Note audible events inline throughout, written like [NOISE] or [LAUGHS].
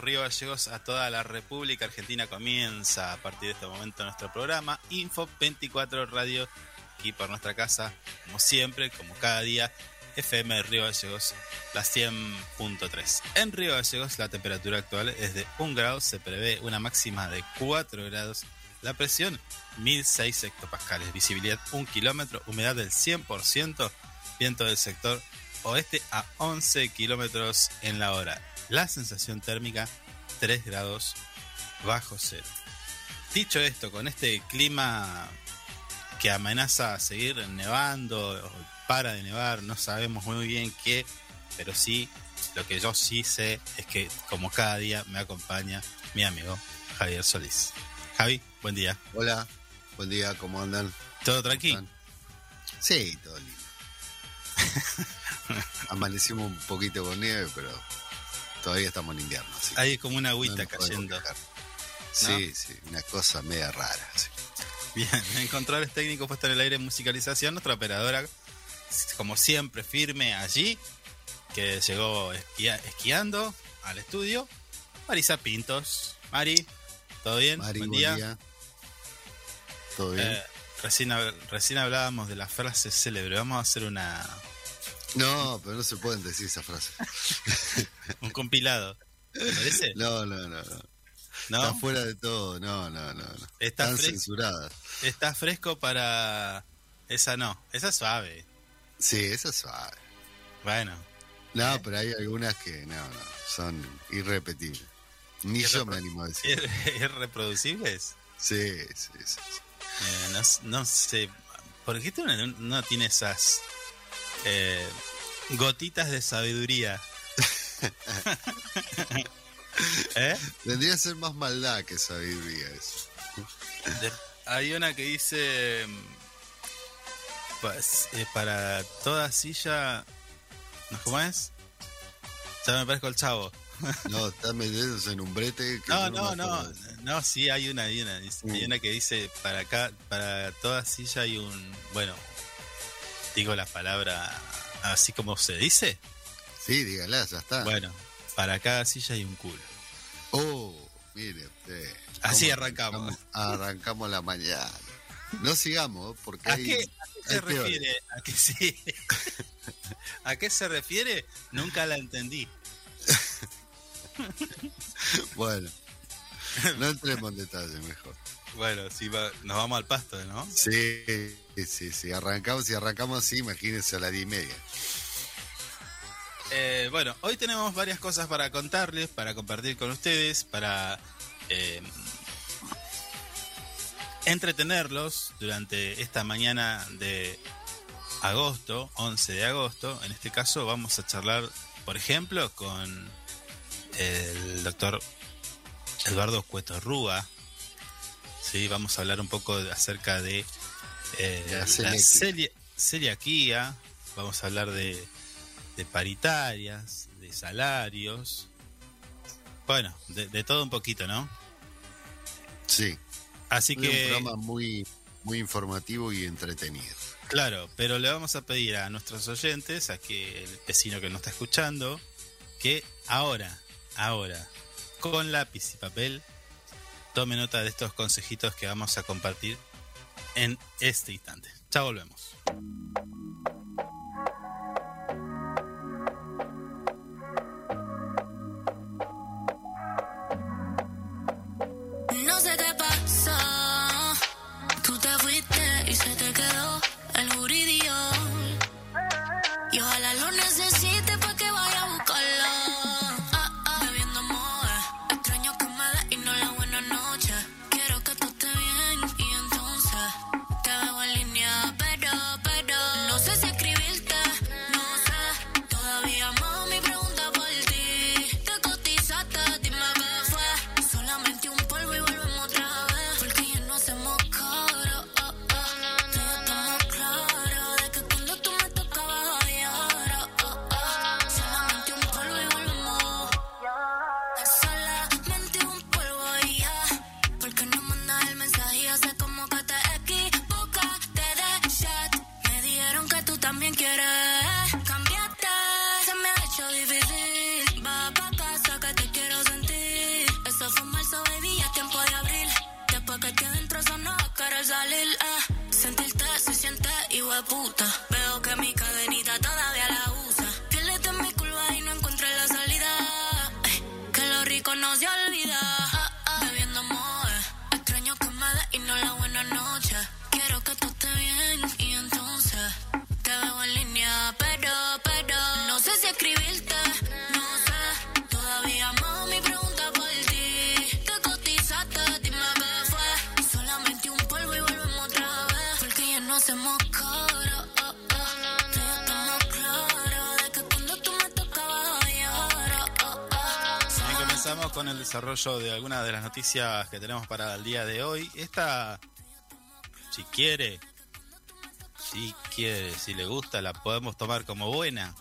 Río Gallegos, a toda la República Argentina. Comienza a partir de este momento nuestro programa Info 24 Radio, aquí por nuestra casa, como siempre, como cada día, FM Río Gallegos, la 100.3. En Río Gallegos la temperatura actual es de 1 grado, se prevé una máxima de 4 grados, la presión 1006 hectopascales, visibilidad 1 kilómetro, humedad del 100%, viento del sector oeste a 11 kilómetros en la hora la sensación térmica 3 grados bajo cero. Dicho esto, con este clima que amenaza a seguir nevando, para de nevar, no sabemos muy bien qué, pero sí, lo que yo sí sé es que como cada día me acompaña mi amigo Javier Solís. Javi, buen día. Hola, buen día, ¿cómo andan? ¿Todo tranquilo? Sí, todo lindo. [LAUGHS] Amanecimos un poquito con nieve, pero Todavía estamos en invierno. Hay como una agüita cayendo. Sí, sí, una cosa media rara. Bien, [LAUGHS] en controles técnicos puesto en el aire musicalización, nuestra operadora, como siempre, firme allí, que llegó esquiando al estudio, Marisa Pintos. Mari, ¿todo bien? Mari, buen día. ¿Todo bien? Eh, recién, recién hablábamos de la frase célebre, vamos a hacer una, no, pero no se pueden decir esa frase. [LAUGHS] Un compilado. ¿Te parece? No, no, no, no. Está fuera de todo, no, no, no. Está Están censuradas. Está fresco para. Esa no, esa es suave. Sí, esa es suave. Bueno. No, ¿Eh? pero hay algunas que no, no, son irrepetibles. Ni yo me animo a decir. [LAUGHS] ¿Irreproducibles? Sí, sí, sí. Eh, no, sé. ¿Por qué no, no tiene esas eh, gotitas de sabiduría. [LAUGHS] ¿Eh? Tendría que ser más maldad que sabiduría eso. hay una que dice pues, eh, para toda silla ¿cómo es? ya me parezco el chavo no, está metiéndose en un brete no, no, no, no, sí hay una, hay una, hay mm. una que dice para acá, para toda silla hay un, bueno, digo la palabra así como se dice. Sí, dígala, ya está. Bueno, para cada silla hay un culo. Oh, mire usted. Así arrancamos. Arrancamos la mañana. No sigamos, porque ¿A qué, se refiere? ¿A qué sí? [LAUGHS] ¿A qué se refiere? Nunca la entendí. [LAUGHS] bueno, no entremos en detalle mejor. Bueno, sí, nos vamos al pasto, ¿no? Sí, sí, sí. Arrancamos y arrancamos así, imagínense a las diez y media. Eh, bueno, hoy tenemos varias cosas para contarles, para compartir con ustedes, para eh, entretenerlos durante esta mañana de agosto, 11 de agosto. En este caso vamos a charlar, por ejemplo, con el doctor Eduardo Cueto Rúa. Sí, vamos a hablar un poco acerca de eh, La la celiaquía. celia- celiaquía. Vamos a hablar de, de paritarias, de salarios. Bueno, de, de todo un poquito, ¿no? Sí, Así es un que, programa muy, muy informativo y entretenido. claro, pero le vamos a pedir a nuestros oyentes, a que el vecino que nos está escuchando, que ahora, ahora, con lápiz y papel, tome nota de estos consejitos que vamos a compartir en este instante. Ya volvemos. También quieres cambiarte. Se me ha hecho difícil. Va pa' casa que te quiero sentir. Eso fue marzo, baby, ya tiempo de abril. Después que estoy adentro, eso no querer salir. Eh. Sentirte se siente de puta. Desarrollo de algunas de las noticias que tenemos para el día de hoy. Esta, si quiere, si quiere, si le gusta, la podemos tomar como buena.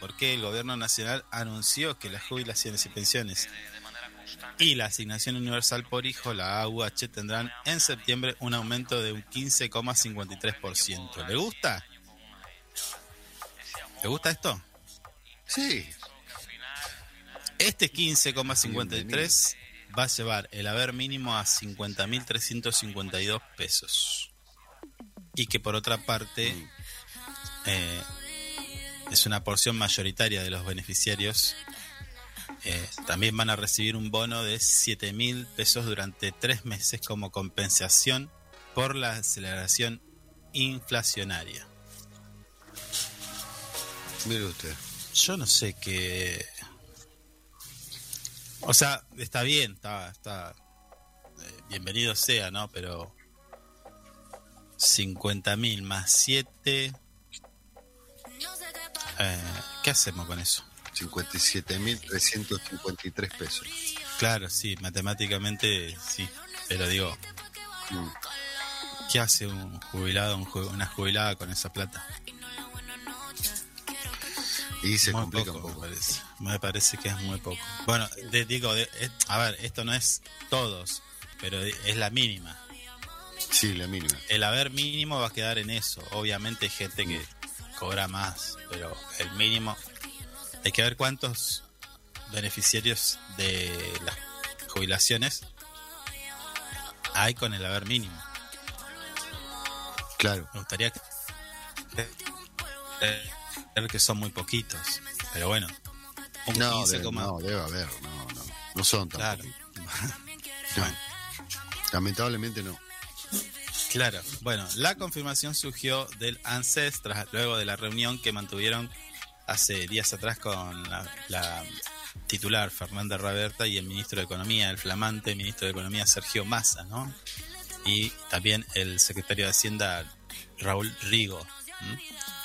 Porque el gobierno nacional anunció que las jubilaciones y pensiones y la asignación universal por hijo, la AUH, tendrán en septiembre un aumento de un 15,53%. ¿Le gusta? ¿Le gusta esto? Sí, Este 15,53 va a llevar el haber mínimo a 50.352 pesos. Y que por otra parte eh, es una porción mayoritaria de los beneficiarios. eh, también van a recibir un bono de 7.000 pesos durante tres meses como compensación por la aceleración inflacionaria. mire usted. Yo no sé qué. O sea, está bien, está. está eh, bienvenido sea, ¿no? Pero. 50.000 más 7. Eh, ¿Qué hacemos con eso? 57.353 pesos. Claro, sí, matemáticamente sí. Pero digo, Mm. ¿qué hace un jubilado, un ju- una jubilada con esa plata? Y se muy complica poco, un poco. Me parece. Me parece que es muy poco. Bueno, de- digo, de- eh, a ver, esto no es todos, pero es la mínima. Sí, la mínima. el haber mínimo va a quedar en eso. Obviamente hay gente que cobra más, pero el mínimo. Hay que ver cuántos beneficiarios de las jubilaciones hay con el haber mínimo. Claro. Me gustaría que- ver que son muy poquitos, pero bueno. Un No, 15, debe, no, debe haber. No, no. No son tan claro. poquitos. [LAUGHS] Bueno. Lamentablemente no. Claro, bueno, la confirmación surgió del ANSES tras luego de la reunión que mantuvieron hace días atrás con la, la titular Fernanda Raberta y el ministro de Economía, el flamante ministro de Economía Sergio Massa, ¿no? Y también el secretario de Hacienda Raúl Rigo.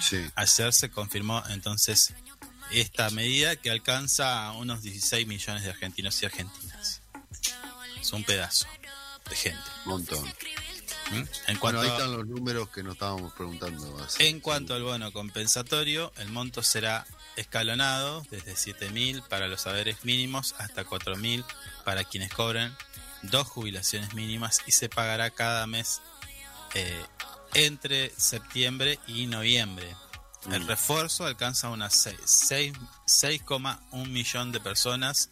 Sí. Ayer se confirmó entonces esta medida que alcanza a unos 16 millones de argentinos y argentinas. Es un pedazo de gente. Un montón. ¿m? En Bueno, cuanto, ahí están los números que nos estábamos preguntando. hace- en cuanto al bono compensatorio, el monto será escalonado desde 7.000 para los saberes mínimos hasta 4.000 para quienes cobren dos jubilaciones mínimas y se pagará cada mes eh, entre septiembre y noviembre. El Mm. refuerzo alcanza unas 6 6,1 millón de personas,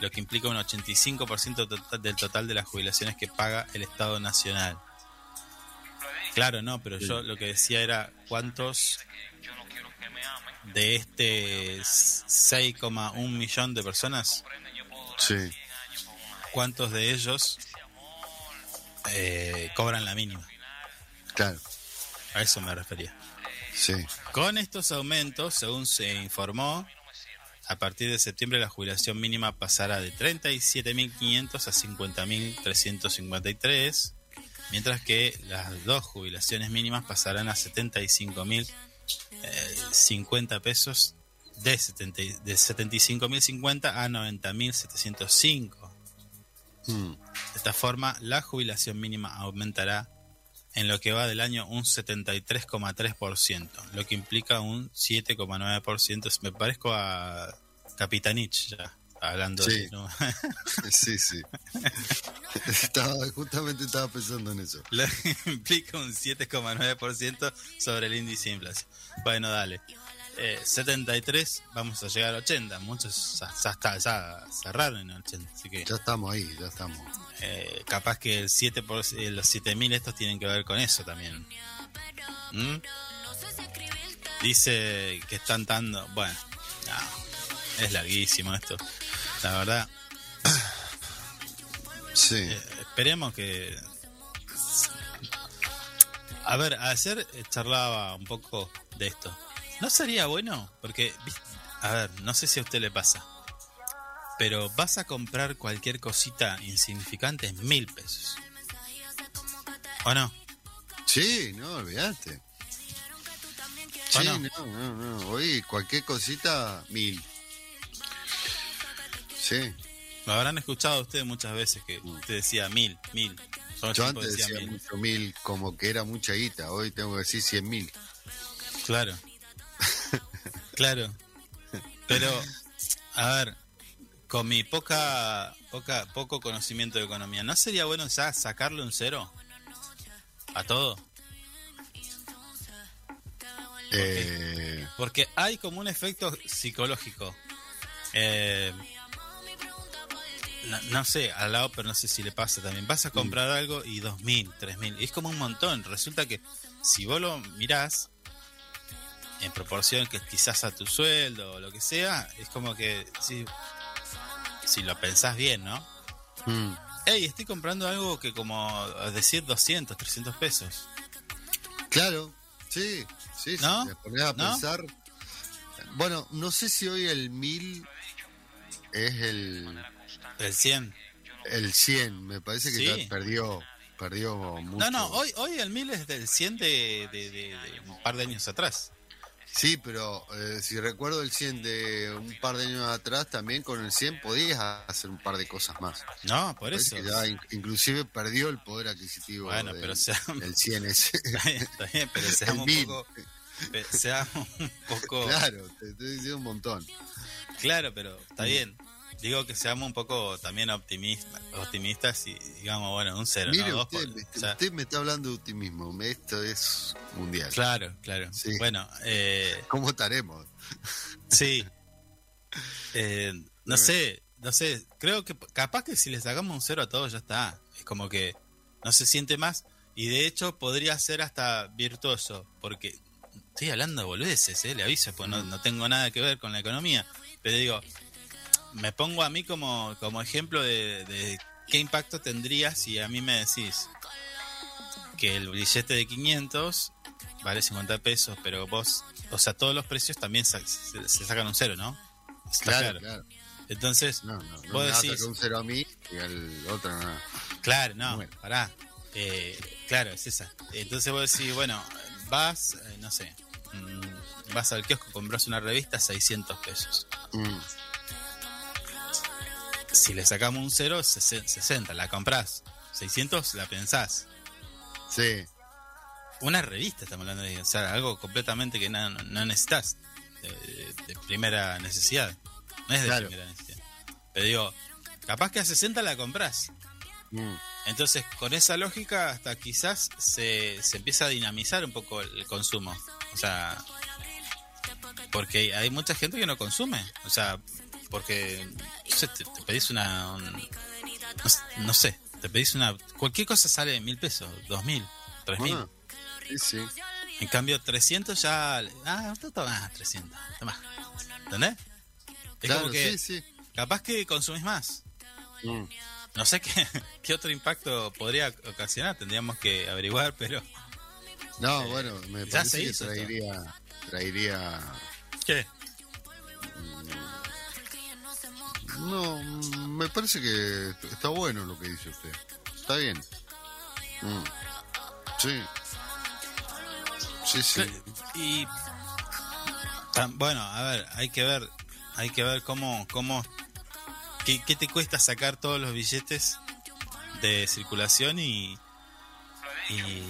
lo que implica un 85% total- del total de las jubilaciones que paga el Estado Nacional. Claro, no, pero yo lo que decía era cuántos de este 6,1 millón de personas, Sí. cuántos de ellos eh, cobran la mínima. Claro. A eso me refería. Sí. Con estos aumentos, según se informó, a partir de septiembre la jubilación mínima pasará de 37.500 a 50.353, mientras que las dos jubilaciones mínimas pasarán a 75.050 pesos de, 70 y- de 75.050 a 90.705. Mm. De esta forma, la jubilación mínima aumentará en lo que va del año un 73,3%, lo que implica un 7,9%. Me parezco a Capitanich ya, hablando Sí. de... ¿no? [LAUGHS] Sí, sí. estaba, justamente estaba pensando en eso. lo que implica un 7,9% sobre el índice de inflación. Bueno, dale. Eh, 73, vamos a llegar a 80. Muchos ya, ya está, ya cerraron en 80, así que Ya estamos ahí, ya estamos. eh, capaz que el 7 por, eh, los 7000 estos tienen que ver con eso también. ¿Mm? Dice que están dando. Bueno, no, es larguísimo esto. La verdad, Sí. eh, esperemos que. A ver, ayer charlaba un poco de esto. ¿No sería bueno? Porque, a ver, no sé si a usted le pasa. Pero vas a comprar cualquier cosita insignificante en mil pesos. ¿O no? Sí, no, olvidaste. ¿O Sí, no? no, no, no. Hoy cualquier cosita, mil. Sí. Lo habrán escuchado ustedes muchas veces que usted decía mil, mil. Yo antes decía mil. mucho mil como que era mucha guita. Hoy tengo que decir cien mil. Claro. Claro. Pero, a ver, con mi poca, poca, poco conocimiento de economía, ¿no sería bueno ya sacarle un cero a todo? Eh, Porque hay como un efecto psicológico. Eh, no, no sé, al lado, pero no sé si le pasa también. Vas a comprar algo y dos mil, tres mil. Es como un montón. Resulta que si vos lo mirás en proporción que quizás a tu sueldo o lo que sea, es como que si, si lo pensás bien, ¿no? mm, Hey, estoy comprando algo que como decir 200, 300 pesos. claro, sí, sí. ¿No? te pones a ¿No? pensar. Bueno, no sé si hoy el mil es el, El 100. el 100. Me parece que Sí. ya perdió, perdió mucho. No, no, hoy, hoy el 1000 es del 100 de, de- de- de un par de años atrás. Sí, pero eh, si recuerdo el 100 de un par de años atrás, también con el 100 podías hacer un par de cosas más. No, por eso. que ya in- inclusive perdió el poder adquisitivo Bueno, del, pero sea- del 100 ese. [LAUGHS] Está bien, está bien, pero [LAUGHS] seamos un poco. Seamos un poco. Claro, te estoy diciendo un montón. Claro, pero está bien. Digo que seamos un poco también optimista, optimistas y digamos, bueno, un cero, Mire, no usted, me- o sea, usted me está hablando de optimismo. Esto es mundial. claro, claro. Sí. Bueno, eh, ¿Cómo estaremos? sí. [LAUGHS] Eh, no sé, no sé. Creo que capaz que si le sacamos un cero a todos ya está. Es como que no se siente más. Y de hecho podría ser hasta virtuoso. Porque estoy hablando de boludeces, ¿eh? le aviso, pues no, no tengo nada que ver con la economía. Pero digo, me pongo a mí como, como ejemplo de, de qué impacto tendría si a mí me decís que el billete de 500 vale 50 pesos, pero vos, o sea, todos los precios también se, se sacan un cero, ¿no? Está Claro, claro. Entonces, No, no, no vos me decís, un cero a mí y al otro no. claro, no, Bueno. pará. Eh, claro, es esa. Entonces vos decís, bueno, vas, eh, no sé, mm, vas al kiosco, compras una revista, 600 pesos. Mm, Si le sacamos un cero, sesen- 60, la comprás. 600, la pensás. Sí, Una revista estamos hablando de, o sea, algo completamente que no, no necesitas de, de- de primera necesidad. No es de Claro. primera necesidad. Pero digo, capaz que a 60 la compras. mm, Entonces, con esa lógica, hasta quizás se, se empieza a dinamizar un poco el consumo. O sea, porque hay mucha gente que no consume. O sea, porque no sé, te, te pedís una. un- no, sé- no sé, te pedís una. Cualquier cosa sale mil pesos, dos mil, tres mil. ah, sí. En cambio, 300 ya. Ah, tú toma 300. Toma. ¿Entendés? Es Claro, como que sí, sí. capaz que consumís más. Mm. No sé [LAUGHS] qué, qué otro impacto podría ocasionar, tendríamos que averiguar, pero. No, bueno, me parece que esto. traería, traería... ¿Qué? No, mm, me parece que está bueno lo que dice usted. Está bien. Mm. Sí. Sí, sí. Y. tan- bueno, a ver, hay que ver. Hay que ver cómo. cómo qué, qué te cuesta sacar todos los billetes de circulación y. y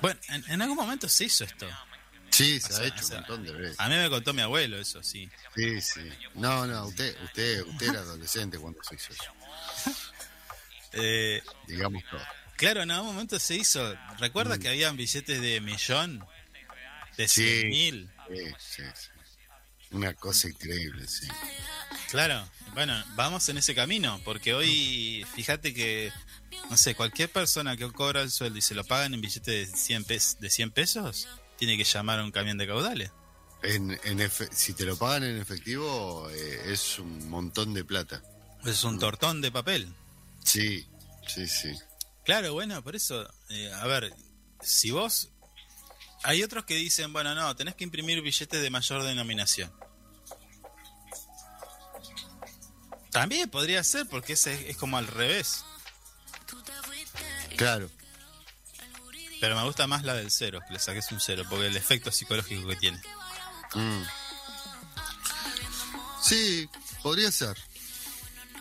bueno, en, en algún momento se hizo esto. Sí, se O sea, ha hecho o sea, un montón de veces. A mí me contó mi abuelo eso, sí. Sí, sí. No, no, usted, usted, usted era adolescente cuando se hizo eso. [LAUGHS] Eh, Digamos todo. claro, en algún momento se hizo. ¿Recuerdas que habían billetes de millón? De Mm. Sí. 100 mil. Sí, sí, sí. Una cosa increíble, sí. Claro, bueno, vamos en ese camino, porque hoy, fíjate que, no sé, cualquier persona que cobra el sueldo y se lo pagan en billetes de 100, pes- de 100 pesos, tiene que llamar a un camión de caudales. En, en efe- si te lo pagan en efectivo, eh, es un montón de plata. Es un tortón de papel. Sí, sí, sí. Claro, bueno, por eso, eh, a ver, si vos... Hay otros que dicen, bueno, no, tenés que imprimir billetes de mayor denominación. También podría ser, porque ese es como al revés. Claro. Pero me gusta más la del cero, que le saques un cero, porque el efecto psicológico que tiene. Mm. Sí, podría ser.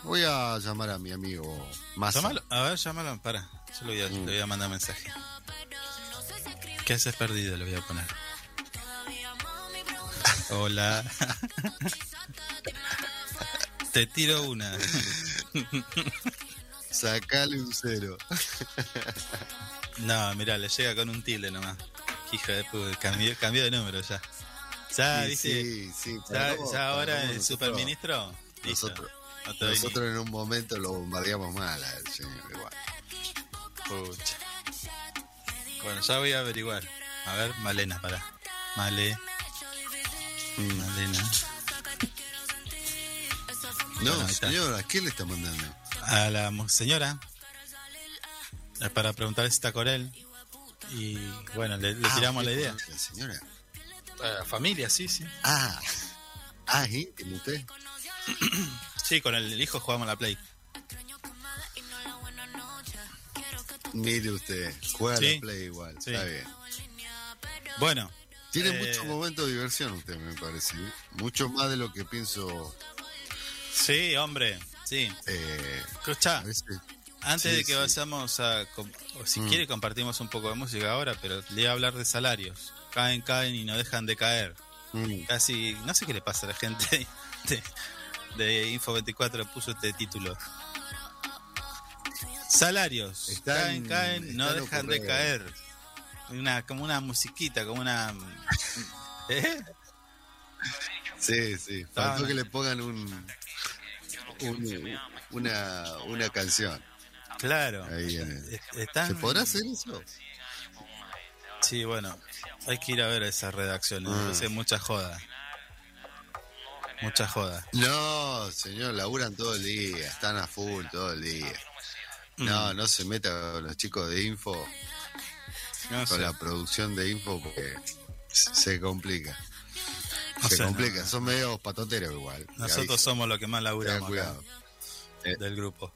Voy a llamar a mi amigo Massa. Llámalo, a ver, llámalo, para. Yo le voy, a, Mm. le voy a mandar mensaje. ¿Qué haces perdido? Le voy a poner. [LAUGHS] Hola. [LAUGHS] Te tiro una. [LAUGHS] Sacale un cero. No, mirá, le llega con un tilde nomás. Hija de puta, cambió, cambió de número ya. Ya, Sí, viste. sí, sí. ya, cómo- ya ahora el nosotros- superministro. Nosotros, No nosotros en un momento lo bombardeamos mal al señor igual. Pucha. Bueno, ya voy a averiguar. A ver, Malena, para. Male. Mm. Malena. No, Bueno, ahí está. señor, ¿a quién le está mandando? A la señora. Para preguntarle si está con él. Y bueno, le, le Ah, tiramos la idea. La señora. La familia, sí, sí. Ah, ah, ¿es íntimo usted? [CLEARS THROAT] Sí, con el hijo jugamos la Play. Mire usted, juega Sí. la play igual, Sí. está bien. Bueno. Tiene eh, muchos momentos de diversión usted, me parece. ¿eh? Mucho más de lo que pienso. Sí, hombre. Sí. Eh, Escucha, a veces. Antes sí, de que sí. vayamos a... o si Mm. quiere compartimos un poco de música ahora, pero le voy a hablar de salarios. Caen, caen y no dejan de caer. Mm, Casi... No sé qué le pasa a la gente de, de Info24 puso este título. Salarios. Están- caen, caen, no dejan de caer. Una, como una musiquita, como una... ¿Eh? Sí, sí. Faltó que le pongan un, un- una, una canción. Claro. Eh, ¿Se podrá hacer eso? Sí, bueno, hay que ir a ver esas redacciones. Ah. Hace mucha joda. Mucha joda. No, señor, laburan todo el día, están a full todo el día. No, mm. no se meta con los chicos de info, no con la producción de info, porque se complica. Se complica, no. son medio patoteros igual. Nosotros somos los que más laburamos del grupo.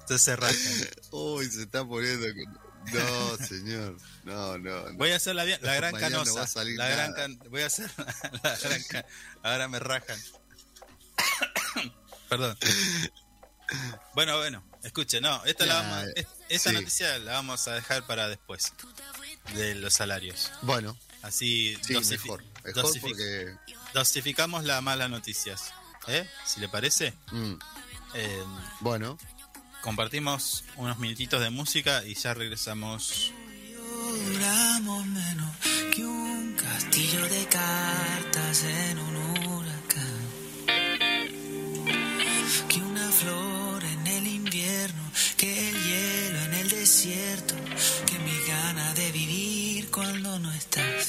Entonces raja. Uy, se está poniendo. No, señor. No, no. Voy a hacer la, la gran canosa. La gran can... Voy a hacer [LAUGHS] la gran can... Ahora me rajan. [COUGHS] Perdón. Bueno, bueno. Escuche, no. Esta, la vamos... Eh, esta sí. noticia la vamos a dejar para después. De los salarios. Bueno. Así. Sí, dosifi... mejor. Mejor Dosificamos las malas noticias. ¿eh? Si le parece. Mm. Eh, bueno. Compartimos unos minutitos de música y ya regresamos. menos que un castillo de cartas en un huracán. Que una flor en el invierno, que el hielo en el desierto, que mi gana de vivir cuando no estás.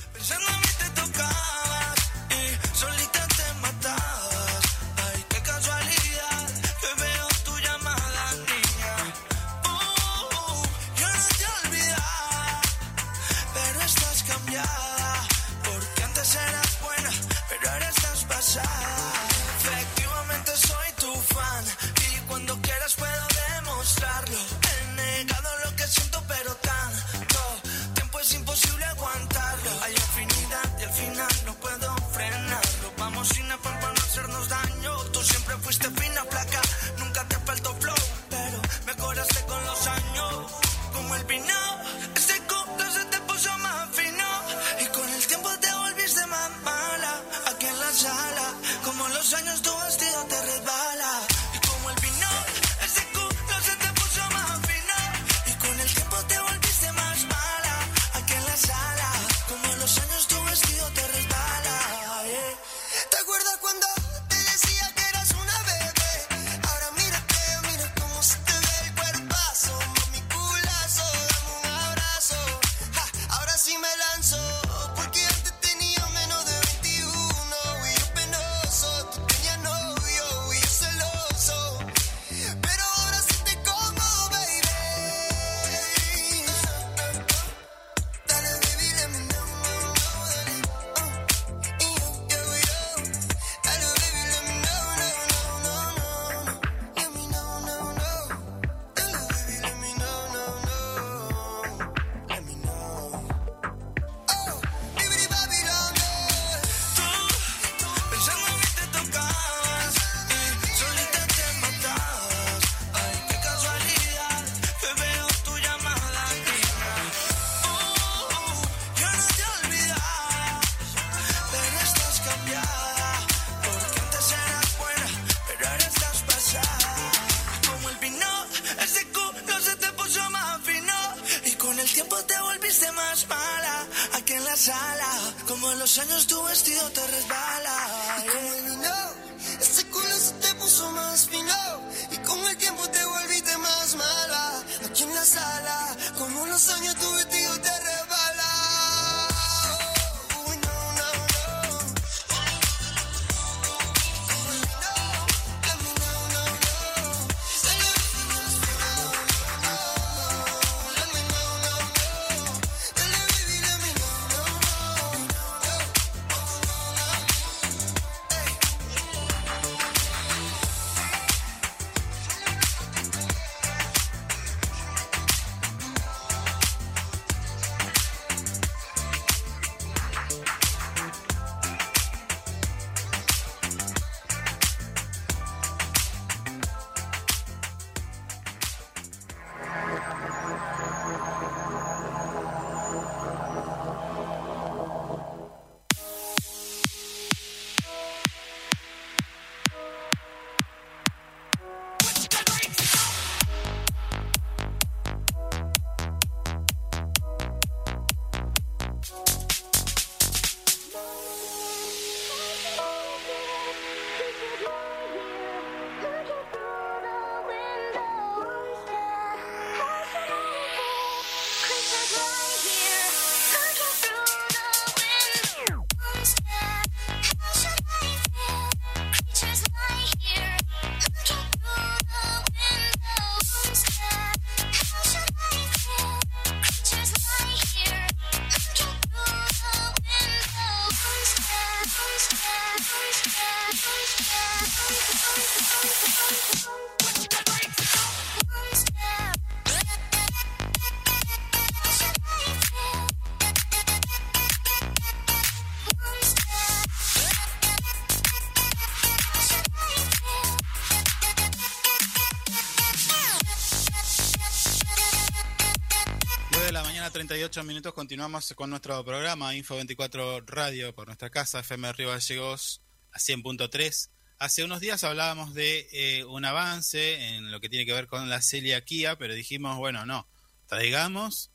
Minutos. Continuamos con nuestro programa Info 24 Radio por nuestra casa, FM Río Gallegos a 100.3. Hace unos días hablábamos de eh, un avance en lo que tiene que ver con la celiaquía, pero dijimos, bueno, no, traigamos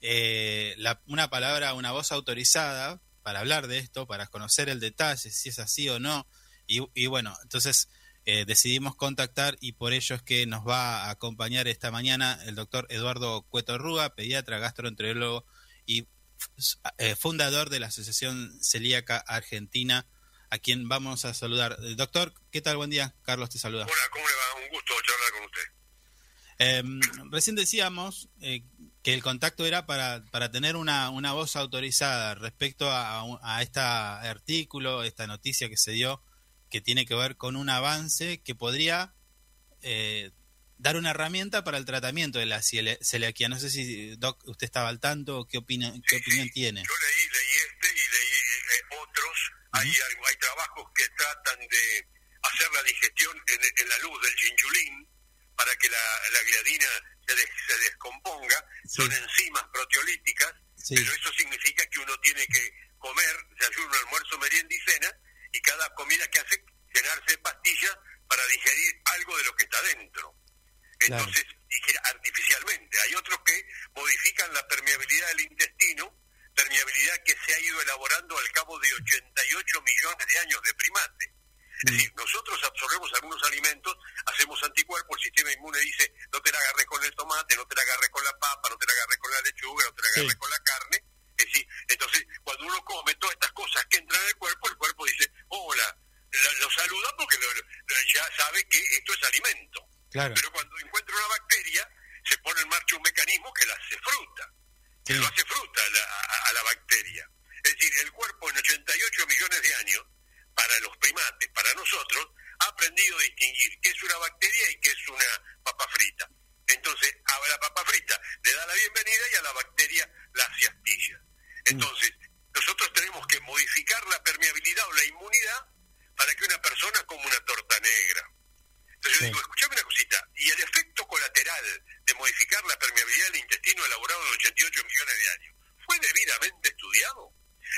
eh, una palabra, una voz autorizada para hablar de esto, para conocer el detalle, si es así o no. Y bueno, entonces eh, decidimos contactar y por ello es que nos va a acompañar esta mañana el doctor Eduardo Cueto Rúa, pediatra, gastroenterólogo y eh, fundador de la Asociación Celíaca Argentina, a quien vamos a saludar. Eh, Doctor, ¿qué tal? Buen día. Carlos te saluda. Hola, ¿cómo le va? Un gusto charlar con usted. Eh, recién decíamos eh, que el contacto era para, para tener una, una voz autorizada respecto a, a este artículo, esta noticia que se dio, que tiene que ver con un avance que podría eh, dar una herramienta para el tratamiento de la celiaquía. No sé si, Doc, usted estaba al tanto, ¿qué, opina, qué opinión tiene? Yo leí, leí este y leí eh, otros. hay, algo- hay trabajos que tratan de hacer la digestión en, en la luz del chinchulín para que la, la gliadina se, des- se descomponga. Sí. Son enzimas proteolíticas, Sí. pero eso significa que uno tiene que comer desayuno, almuerzo, merienda y cena, y cada comida que hace llenarse de pastillas para digerir algo de lo que está dentro. Claro. Entonces, digiere artificialmente. Hay otros que modifican la permeabilidad del intestino, permeabilidad que se ha ido elaborando al cabo de 88 millones de años de primate. Es decir, nosotros absorbemos algunos alimentos, hacemos anticuerpos, el sistema inmune dice, no te la agarres con el tomate, no te la agarres con la papa, no te la agarres con la lechuga, no te la Sí. agarres con la carne. Entonces, cuando uno come todas estas cosas que entran en el cuerpo, el cuerpo dice, hola, lo, lo saluda porque lo- lo- ya sabe que esto es alimento. Claro. Pero cuando encuentra una bacteria, se pone en marcha un mecanismo que la hace fruta, que Sí. lo hace fruta a la, a- a la bacteria. Es decir, el cuerpo en 88 millones de años, para los primates, para nosotros, ha aprendido a distinguir qué es una bacteria y qué es una papa frita. Entonces, a la papa frita le da la bienvenida y a la bacteria la astilla. Entonces, nosotros tenemos que modificar la permeabilidad o la inmunidad para que una persona coma una torta negra. Entonces Sí. yo digo, escuchame una cosita, ¿y el efecto colateral de modificar la permeabilidad del intestino elaborado en 88 millones de años fue debidamente estudiado?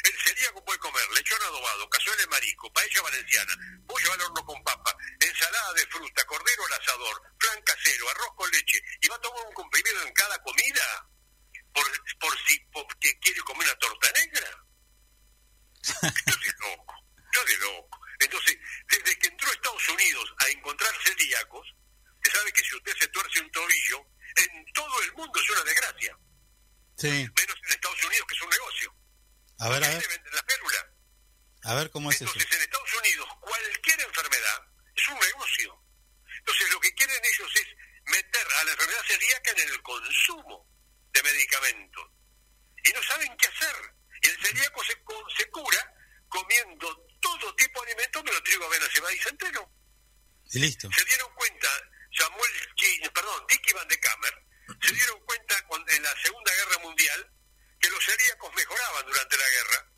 El celíaco puede comer lechón adobado, cazuela de marisco, paella valenciana, pollo al horno con papa, ensalada de fruta, cordero al asador, flan casero, arroz con leche, y va a tomar un comprimido en cada comida por, por si porque quiere comer una torta negra. Esto es de loco, esto es de loco. Entonces, desde que entró a Estados Unidos a encontrar celíacos, se sabe que si usted se tuerce un tobillo, en todo el mundo es una desgracia. Menos en Estados Unidos, que es un negocio. A ver, a ver. La férula. A ver cómo es Entonces, en Estados Unidos, cualquier enfermedad es un negocio. Entonces, lo que quieren ellos es meter a la enfermedad celíaca en el consumo de medicamentos. Y no saben qué hacer. Y el celíaco se, se cura comiendo todo tipo de alimentos menos trigo, avena, cebada centeno. Y listo. Se dieron cuenta, Samuel, King, perdón, Dicky Van de Kammer, se dieron cuenta en la Segunda Guerra Mundial que los celíacos mejoraban durante la guerra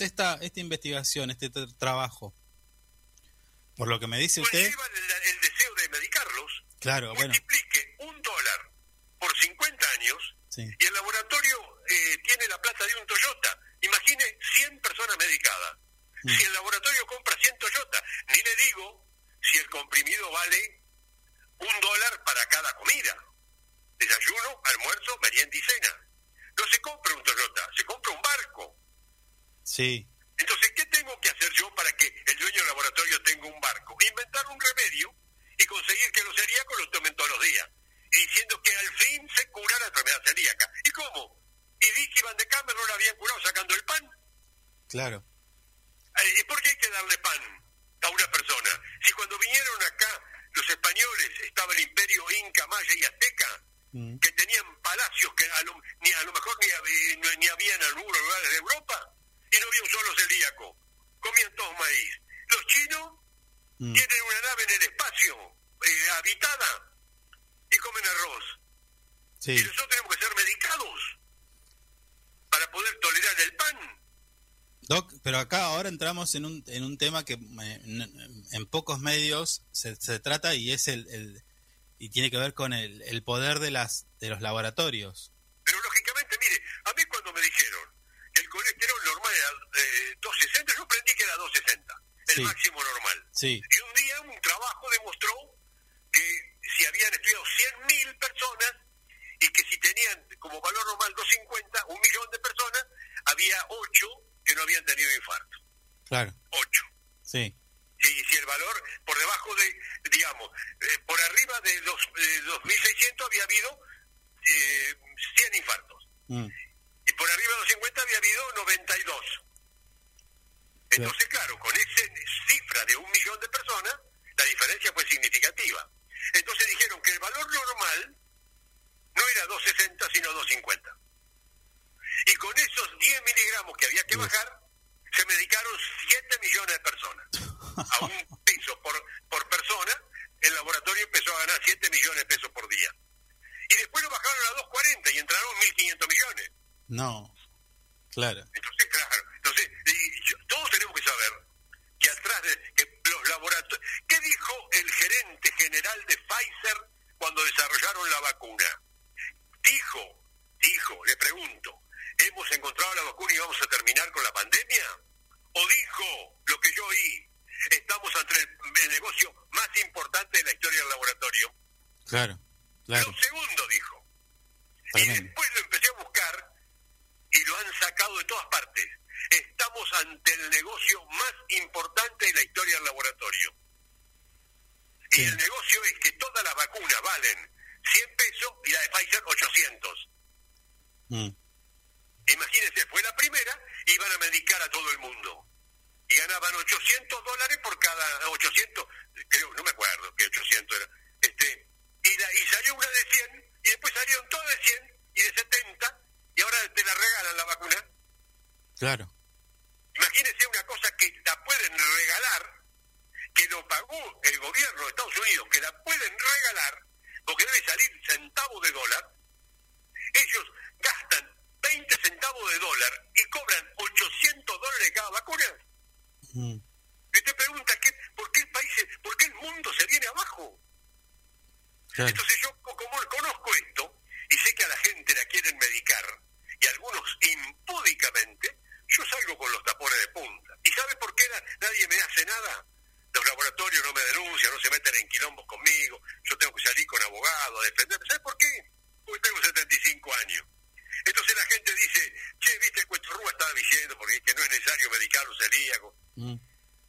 esta, esta investigación, este trabajo? Por lo que me dice usted... Claro, bueno. estaba el imperio inca, maya y azteca, mm. que tenían palacios que a lo, ni, a lo mejor ni, eh, ni, ni había en algunos lugares de Europa, y no había un solo celíaco. Comían todos maíz. Los chinos mm. tienen una nave en el espacio, eh, habitada, y comen arroz. Y nosotros pero acá ahora entramos en un, en un tema que eh, en, en pocos medios se, se, trata y es el, el, y tiene que ver con el, el poder de las de los laboratorios. Pero lógicamente, mire, a mí cuando me dijeron que el colesterol normal era eh, 260, yo aprendí que era 260, el máximo normal. Sí. No habían tenido infarto. claro. 8. Sí, Y si el valor por debajo de, digamos, eh, por arriba de, los, de 2.600 había habido eh, 100 infartos. mm, Y por arriba de los 50 había habido 92. Entonces, claro, con esa cifra de un millón de personas, la diferencia fue significativa. Entonces dijeron que el valor normal no era 260, sino 250. Y con esos 10 miligramos que había que bajar, se medicaron 7 millones de personas. A un [LAUGHS] peso por, por persona, el laboratorio empezó a ganar 7 millones de pesos por día. Y después lo bajaron a 240 y entraron 1.500 millones. no, claro. Entonces, claro, entonces y yo- todos tenemos que saber que atrás de que los laboratorios... ¿Qué dijo el gerente general de Pfizer cuando desarrollaron la vacuna? Dijo, dijo, le pregunto, ¿hemos encontrado la vacuna y vamos a terminar con la pandemia? ¿O dijo lo que yo oí? Estamos ante el, negocio más importante de la historia del laboratorio. Claro, claro. Lo segundo dijo. Y después lo empecé a buscar y lo han sacado de todas partes. Estamos ante el negocio más importante de la historia del laboratorio. Y el negocio es que todas las vacunas valen 100 pesos y la de Pfizer 800. Mm, Imagínense, fue la primera iban a medicar a todo el mundo. Y ganaban 800 dólares por cada 800, creo, no me acuerdo que 800 era. Este, y, la- y salió una de 100 y después salieron todas de 100 y de 70 y ahora te la regalan la vacuna. claro. Imagínense una cosa que la pueden regalar, que lo pagó el gobierno de Estados Unidos, que la pueden regalar, porque debe salir centavos de dólar. Ellos gastan 20 centavos de dólar y cobran 800 dólares cada vacuna. Mm, Y usted pregunta, ¿qué, ¿por qué el país, por qué el mundo se viene abajo? claro. Entonces yo co- como conozco esto y sé que a la gente la quieren medicar y algunos impúdicamente, yo salgo con los tapones de punta. ¿Y sabe por qué na- nadie me hace nada? Los laboratorios no me denuncian, no se meten en quilombos conmigo, yo tengo que salir con abogado a defenderme. ¿Sabe por qué? Porque tengo 75 años. Entonces la gente dice, che, viste, Cuetorrúa estaba diciendo, porque es que no es necesario medicar los celíacos Mm,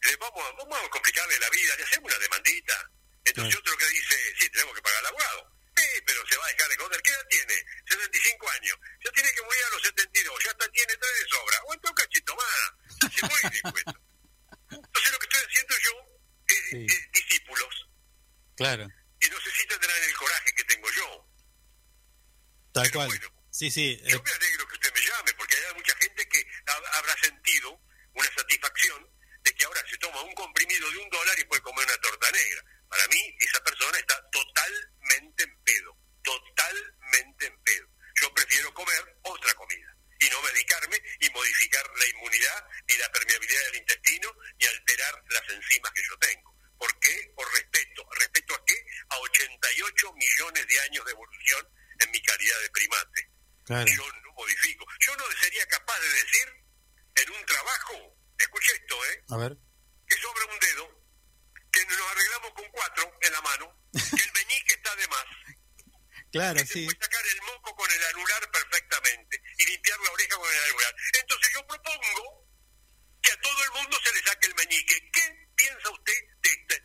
le vamos, a- vamos a complicarle la vida, le hacemos una demandita. Entonces Claro. otro que dice, sí, tenemos que pagar al abogado. Sí, pero se va a dejar de joder. ¿Qué edad tiene? 75 años. Ya tiene que morir a los 72. Ya hasta tiene tres de sobra. Aguanta un cachito más. Se muere después. [LAUGHS] Entonces lo que estoy haciendo yo es, Sí. es discípulos. claro. Y no sé si tendrán el coraje que tengo yo. Tal Pero cual. bueno. Sí, sí. eh, Yo me alegro que usted me llame, porque hay mucha gente que ha- habrá sentido una satisfacción de que ahora se toma un comprimido de un dólar y puede comer una torta negra. Para mí, esa persona está totalmente en pedo, totalmente en pedo. Yo prefiero comer otra comida y no medicarme y modificar la inmunidad ni la permeabilidad del intestino ni alterar las enzimas que yo tengo. ¿Por qué? Por respeto. ¿Respeto a qué? A 88 millones de años de evolución en mi calidad de primate claro. yo no modifico. Yo no sería capaz de decir en un trabajo, escuche esto, ¿eh? A ver. que sobra un dedo, que nos arreglamos con cuatro en la mano, que el meñique está de más, Claro, que se sí. puede sacar el moco con el anular perfectamente y limpiar la oreja con el anular. Entonces yo propongo que a todo el mundo se le saque el meñique. ¿Qué piensa usted de esta?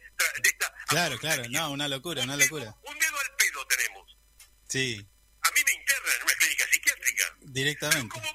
De esta Claro, claro. No, una locura, un una dedo- locura. Un dedo al pedo tenemos. Sí, A mí me internan en una clínica psiquiátrica. ¿Pero directamente. ¿Cómo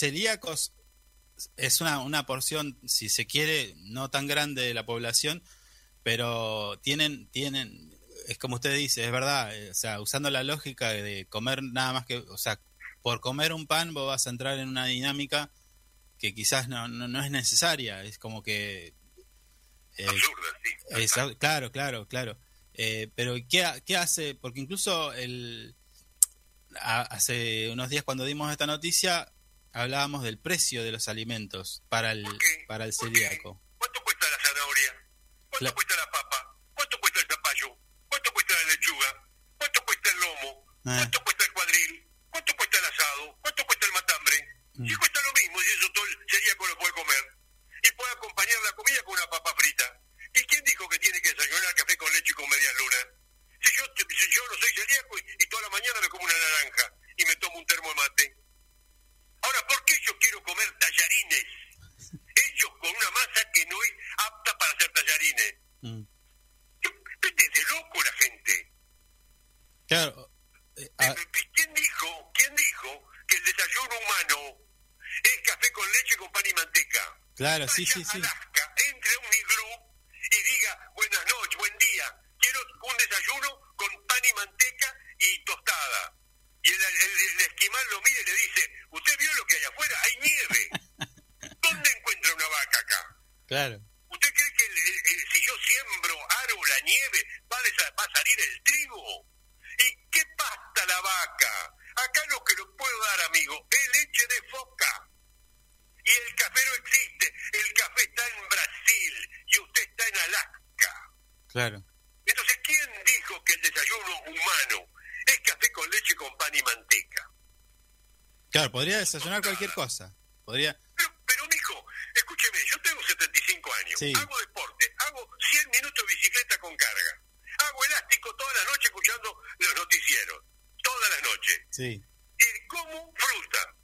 celíacos es una, una porción, si se quiere, no tan grande de la población, pero tienen, tienen, es como usted dice, es verdad, eh, o sea, usando la lógica de comer nada más que, o sea, por comer un pan vos vas a entrar en una dinámica que quizás no, no, no es necesaria, es como que... Eh, Absurda, sí. Es, claro, claro, claro. Eh, pero ¿qué, ¿qué hace? Porque incluso el, hace unos días cuando dimos esta noticia, hablábamos del precio de los alimentos para el, para el celíaco. ¿Cuánto cuesta la zanahoria? ¿Cuánto la... cuesta la papa? ¿Cuánto cuesta el zapallo? ¿Cuánto cuesta la lechuga? ¿Cuánto cuesta el lomo? Eh. ¿Cuánto cuesta el cuadril? ¿Cuánto cuesta el asado? ¿Cuánto cuesta el matambre? Mm. ¿Y cuesta sí, sí, sí. desayunar cualquier cosa. Podría. Pero, pero mijo, escúcheme, yo tengo 75 años, hago deporte, hago 100 minutos de bicicleta con carga, hago elástico toda la noche escuchando los noticieros, toda la noche. Sí. Y como fruta.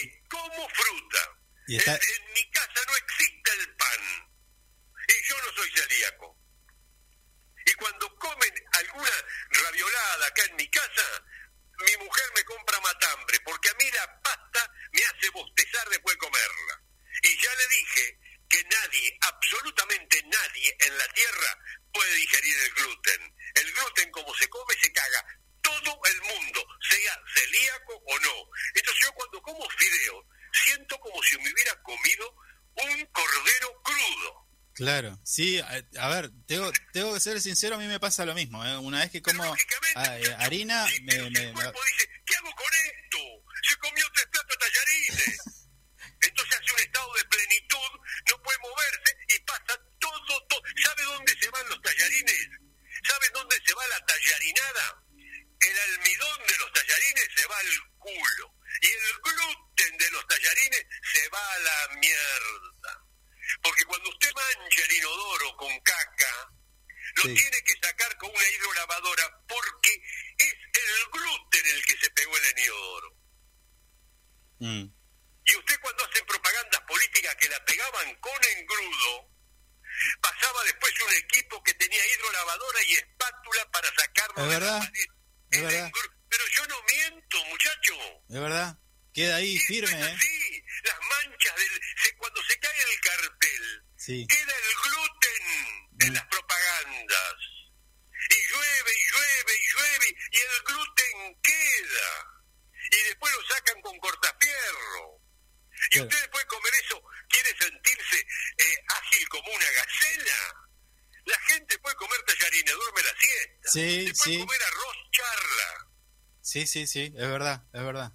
Y como fruta. Y está... Sí, a, ver, tengo, tengo, que ser sincero, a mí me pasa lo mismo. ¿eh? Una vez que como ah, eh, harina, me, me, La gente puede comer tallarina, duerme la siesta. Sí, Se puede comer arroz, charla. Sí, sí, sí, es verdad, es verdad.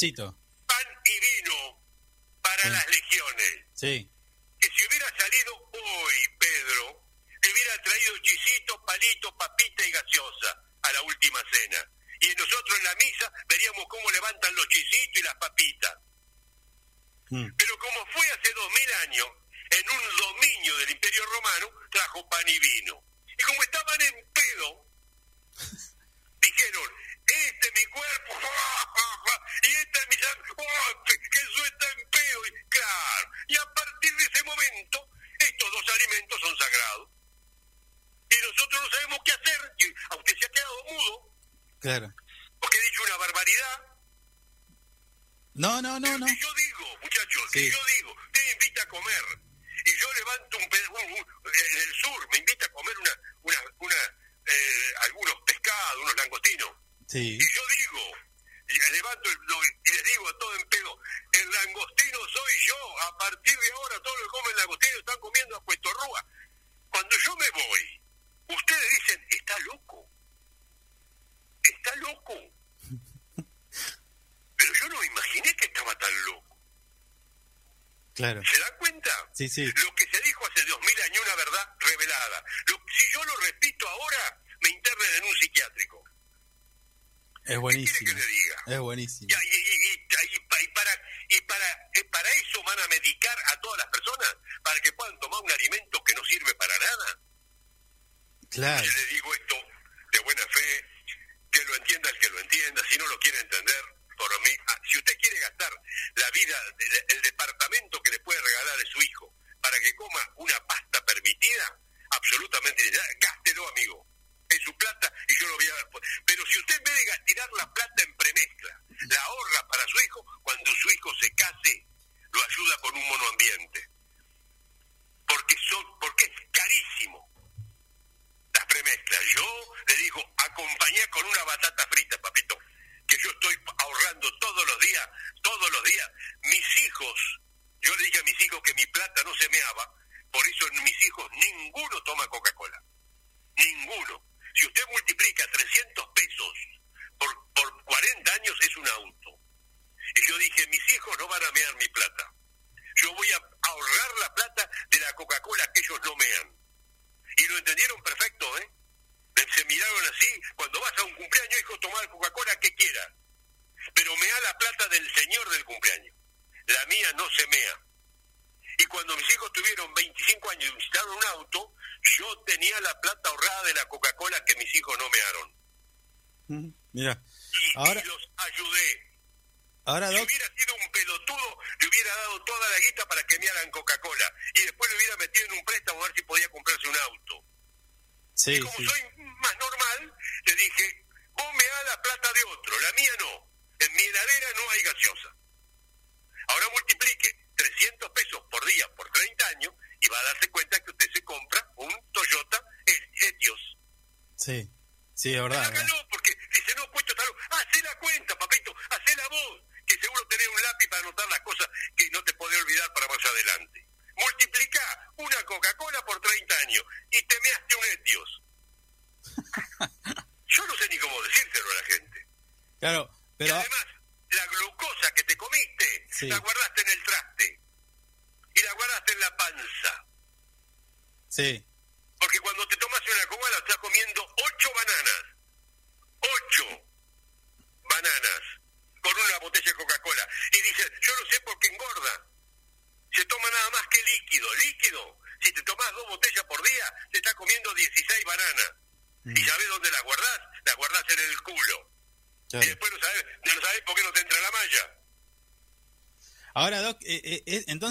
Romano,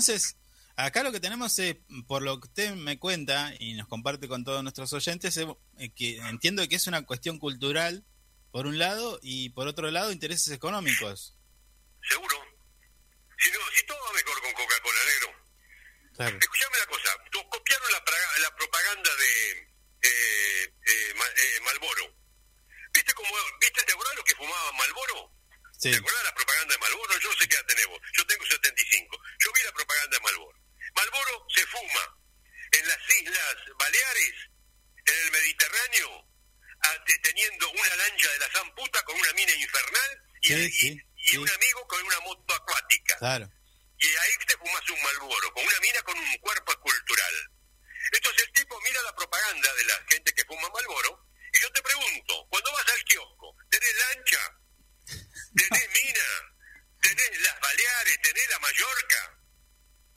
entonces, acá lo que tenemos es, por lo que usted me cuenta y nos comparte con todos nuestros oyentes, es, eh, que entiendo que es una cuestión cultural, por un lado, y por otro lado, intereses económicos. Seguro. Si, no, si todo va mejor con Coca-Cola, negro. Claro. Escuchame una cosa, tú- copiaron la, praga- la propaganda de eh, eh, Ma- eh, Malboro. ¿Viste cómo, viste, te acordás los que fumaban Malboro? Sí. ¿Te acordás la propaganda de Malboro? Yo no sé qué edad tenés vos. Yo tengo 75. Yo vi la propaganda de Malboro. Malboro se fuma en las Islas Baleares, en el Mediterráneo, a- te- teniendo una lancha de la zamputa con una mina infernal y, Sí, y- sí, y sí. un amigo con una moto acuática. Claro. Y ahí te fumas un Malboro, con una mina con un cuerpo escultural. Entonces el tipo mira la propaganda de la gente que fuma Malboro, y yo te pregunto, cuando vas al kiosco, ¿tenés lancha? ¿Tenés mina? ¿Tenés las Baleares? ¿Tenés la Mallorca?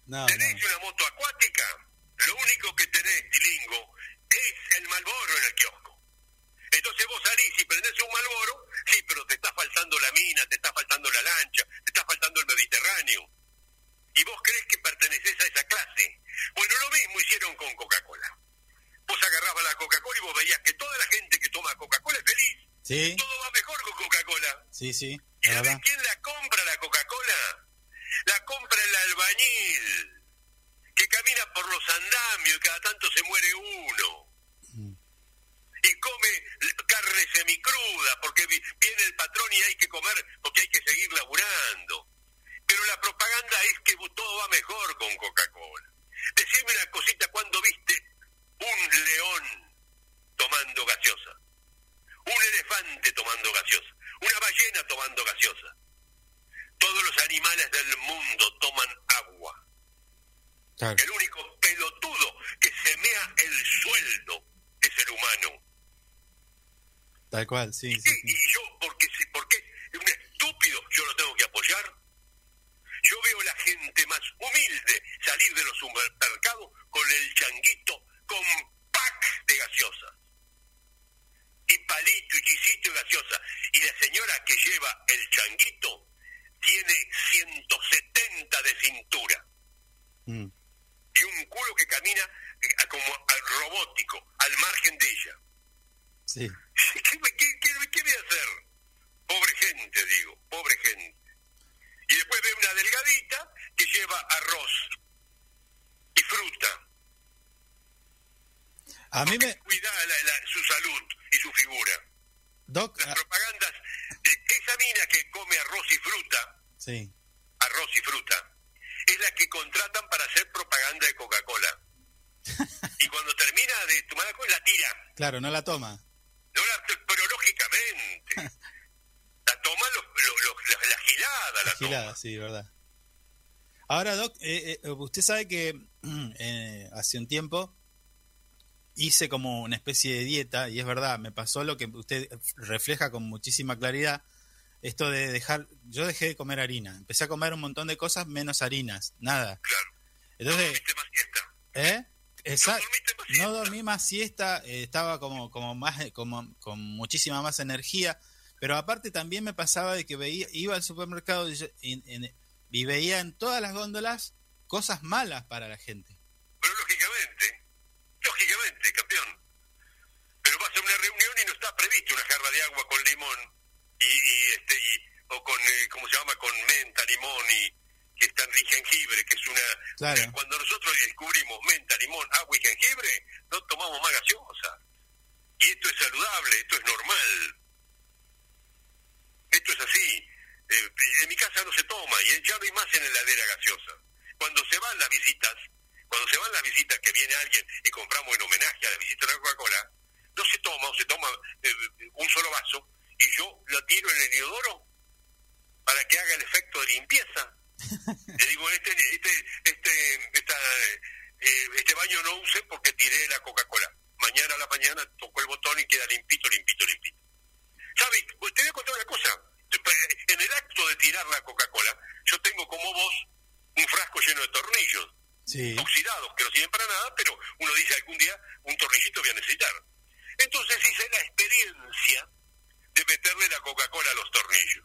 No, ¿Tenés no. una moto acuática? Lo único que tenés, Tilingo, es el Malboro en el kiosco. Entonces vos salís y prendés un Malboro, sí, pero te está faltando la mina, te está faltando la lancha, te está faltando el Mediterráneo. Y vos crees que perteneces a esa clase. Bueno, lo mismo hicieron con Coca-Cola. Vos agarrabas la Coca-Cola y vos veías que toda la gente que toma Coca-Cola es feliz. Sí, Todo va mejor con Coca-Cola. sí, sí, ¿Y la sabés verdad. quién la compra la Coca-Cola? La compra el albañil, que camina por los andamios y cada tanto se muere uno. Mm. Y come carne semicruda porque vi- viene el patrón y hay que comer porque hay que seguir laburando. Pero la propaganda es que todo va mejor con Coca-Cola. Decime una cosita, ¿cuándo viste un león tomando gaseosa? Un elefante tomando gaseosa, una ballena tomando gaseosa. Todos los animales del mundo toman agua. Claro. El único pelotudo que se mea el sueldo es el humano. Tal cual, sí, sí, Sí, sí. Y yo, porque, si- porque es un estúpido, yo lo tengo que apoyar. Yo veo la gente más humilde salir de los supermercados con el changuito con pack de gaseosa. Y palito, y chisito y gaseosa. Y la señora que lleva el changuito tiene 170 de cintura. Mm. Y un culo que camina eh, como al robótico, al margen de ella. Sí. ¿Qué, me- qué, qué- qué voy a hacer? Pobre gente, digo, pobre gente. Y después ve una delgadita que lleva arroz y fruta. A mí me... Cuida la- la- su salud y su figura. Doc, Las ah, propagandas, eh, esa mina que come arroz y fruta, sí. arroz y fruta, es la que contratan para hacer propaganda de Coca-Cola. y cuando termina de tomar la Coca, la tira. Claro, no la toma. No la, pero lógicamente. la toma los, los- los- la, la gilada, la Gilada, toma. sí, verdad. Ahora, Doc, eh, eh, usted sabe que [CLEARS THROAT] eh, hace un tiempo hice como una especie de dieta, y es verdad, me pasó lo que usted refleja con muchísima claridad, esto de dejar, yo dejé de comer harina, empecé a comer un montón de cosas menos harinas, nada. Claro. Entonces, Dormiste más siesta. ¿eh? Esa- No dormiste más no siesta. dormí más siesta, eh, estaba como, como más, como, con muchísima más energía, pero aparte también me pasaba de que veía, iba al supermercado y, y- y veía en todas las góndolas cosas malas para la gente. Pero lógicamente, lógicamente, campeón. Pero vas a una reunión y no está previsto una jarra de agua con limón y, y, este y, o con eh, cómo se llama con menta, limón y que está en jengibre, que es una Claro. cuando nosotros descubrimos menta, limón, agua y jengibre, no tomamos más gaseosa. Y esto es saludable, esto es normal. Esto es así. Eh, en mi casa no se toma y ya no hay más en la heladera gaseosa. Cuando se van las visitas, cuando se van las visitas que viene alguien y compramos en homenaje a la visita de la Coca-Cola, no se toma o se toma eh, un solo vaso y yo lo tiro en el inodoro para que haga el efecto de limpieza. [LAUGHS] Le digo, este, este, este, esta, eh, este baño no use porque tiré la Coca-Cola. Mañana a la mañana tocó el botón y queda limpito, limpito, limpito. ¿Sabes? Te voy a contar una cosa. En el acto de tirar la Coca-Cola, yo tengo como vos un frasco lleno de tornillos Sí. oxidados que no sirven para nada, pero uno dice algún día un tornillito voy a necesitar. Entonces hice la experiencia de meterle la Coca-Cola a los tornillos.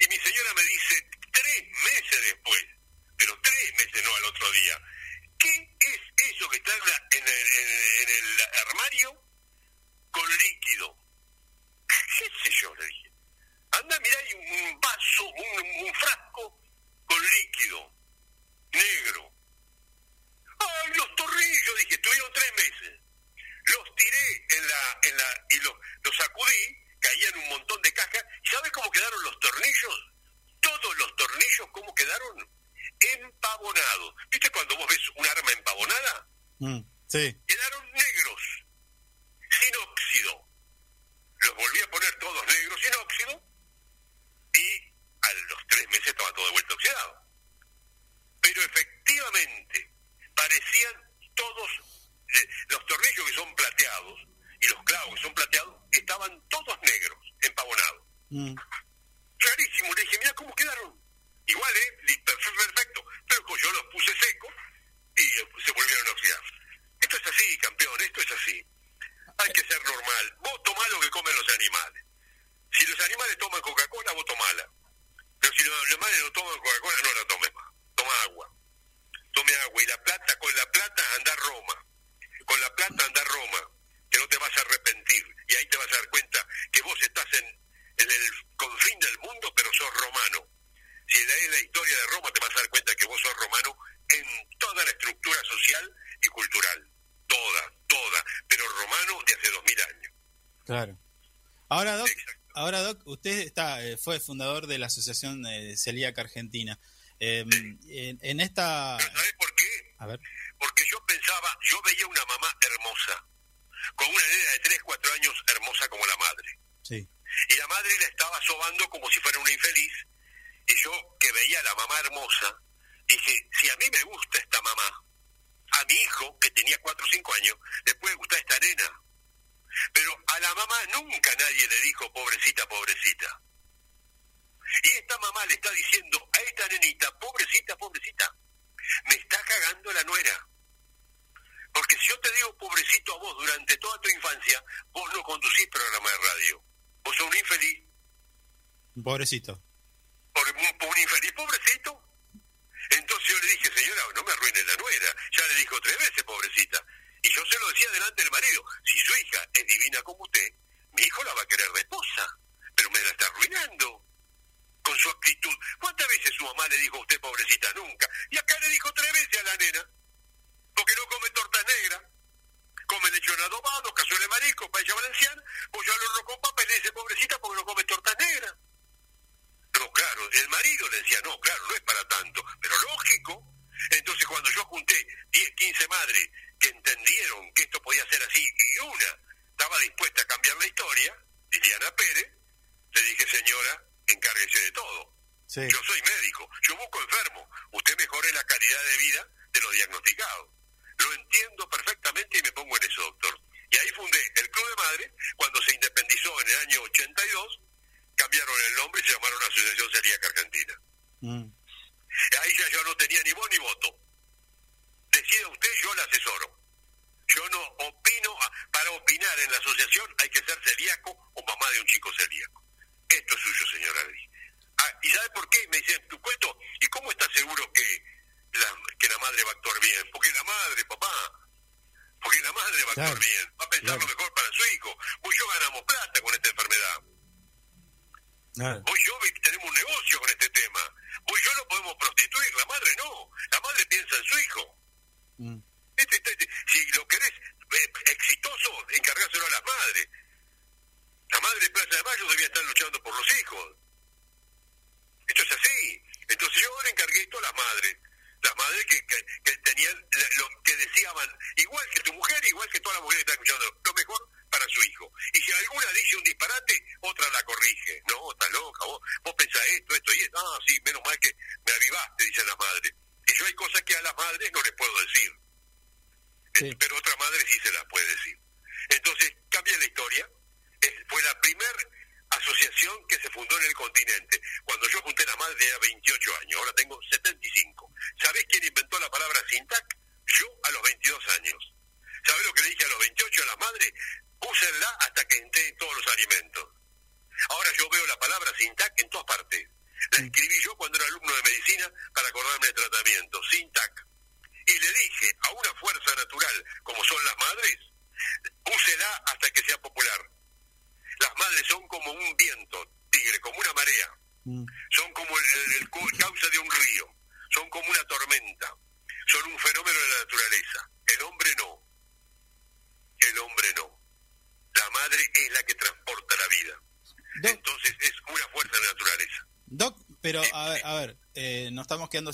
Y mi señora me dice, tres meses después, pero tres meses no al otro día, ¿qué es eso que está en, el, en- en el armario con líquido? ¿Qué sé yo? Le dije. Anda, mirá, hay un vaso, un, un frasco con líquido negro. ¡Ay, los tornillos! Dije, estuvieron tres meses. Los tiré en la, en la, y los, los sacudí, caían un montón de cajas. ¿Y sabes cómo quedaron los tornillos? Todos los tornillos, ¿cómo quedaron? Empavonados. ¿Viste cuando vos ves un arma empavonada? Mm, sí. Quedaron negros, sin óxido. Los volví a poner todos negros, sin óxido, y a los tres meses estaba todo de vuelta oxidado. Pero efectivamente, parecían todos, eh, los tornillos que son plateados y los clavos que son plateados, estaban todos negros, empavonados. Mm, Clarísimo, le dije, mira cómo quedaron. Igual, ¿eh? Perfecto. Pero yo los puse secos y eh, se volvieron a oxidar. Esto es así, campeón, esto es así. Hay que ser normal. Vos tomás lo que comen los animales. Si los animales toman Coca-Cola, vos tomala. Pero si los animales no toman Coca-Cola, no la tomes más. Toma agua. Tome agua. Y la plata, con la plata anda a Roma. Con la plata anda a Roma. Que no te vas a arrepentir. Y ahí te vas a dar cuenta que vos estás en, en el confín del mundo, pero sos romano. Si lees la historia de Roma, te vas a dar cuenta que vos sos romano en toda la estructura social y cultural. Toda, toda. Pero romano de hace dos mil años. claro. Ahora, Doc, Exacto. Ahora, Doc usted está, eh, fue fundador de la Asociación eh, Celíaca Argentina. Eh, en, en esta... ¿Pero sabés por qué? A ver. Porque yo pensaba, yo veía una mamá hermosa, con una nena de 3, 4 años hermosa como la madre. Sí. Y la madre la estaba sobando como si fuera una infeliz. Y yo, que veía a la mamá hermosa, dije, si a mí me gusta esta mamá, a mi hijo, que tenía 4 o 5 años, le puede gustar esta nena. Pero a la mamá nunca nadie le dijo, pobrecita, pobrecita. Y esta mamá le está diciendo a esta nenita, pobrecita, pobrecita, me está cagando la nuera. Porque si yo te digo pobrecito a vos durante toda tu infancia, vos no conducís programa de radio. Vos sos un infeliz, Pobrecito. por un, un infeliz pobrecito. Entonces yo le dije, señora, no me arruine la nuera. Ya le dijo tres veces, pobrecita. Y yo se lo decía delante del marido, si su hija es divina como usted, mi hijo la va a querer de esposa, pero me la está arruinando con su actitud. ¿Cuántas veces su mamá le dijo a usted, pobrecita? Nunca. Y acá le dijo tres veces a la nena, porque no come tortas negras, come lechón adobado, cazuela de marisco, paella valenciana, pollo al horno con papa y le dice, pobrecita, porque no come tortas negras. No, claro, el marido le decía, no, claro, no es para tanto, pero lógico. Entonces cuando yo junté 10, 15 madres que entendieron que esto podía ser así y una estaba dispuesta a cambiar la historia, Liliana Pérez, le dije, señora, encárguese de todo. Sí. Yo soy médico, yo busco enfermo. Usted mejore la calidad de vida de los diagnosticados. Lo entiendo perfectamente y me pongo en eso, doctor. Y ahí fundé el Club de Madres. Cuando se independizó en el año 82, cambiaron el nombre y se llamaron Asociación Celíaca Argentina. Mm, Ahí ya yo no tenía ni voz ni voto. Decida usted, yo la asesoro.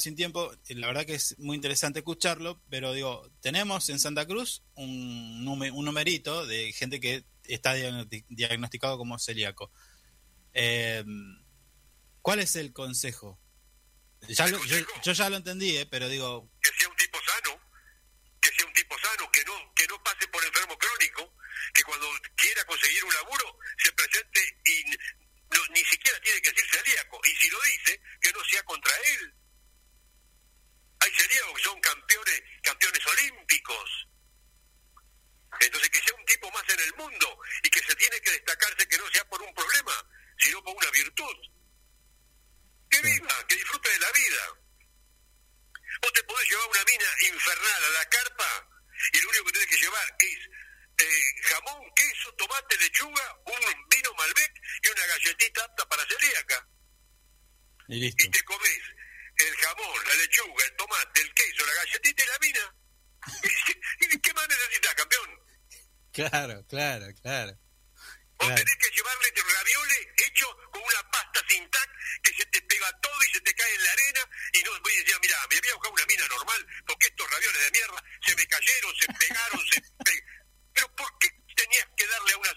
Sin tiempo. Eh, La verdad que es muy interesante escucharlo, pero digo, tenemos en Santa Cruz un, un numerito de gente que está diagnosti- diagnosticado como celíaco. Eh, ¿Cuál es el consejo? Yo ya lo entendí, eh, pero digo,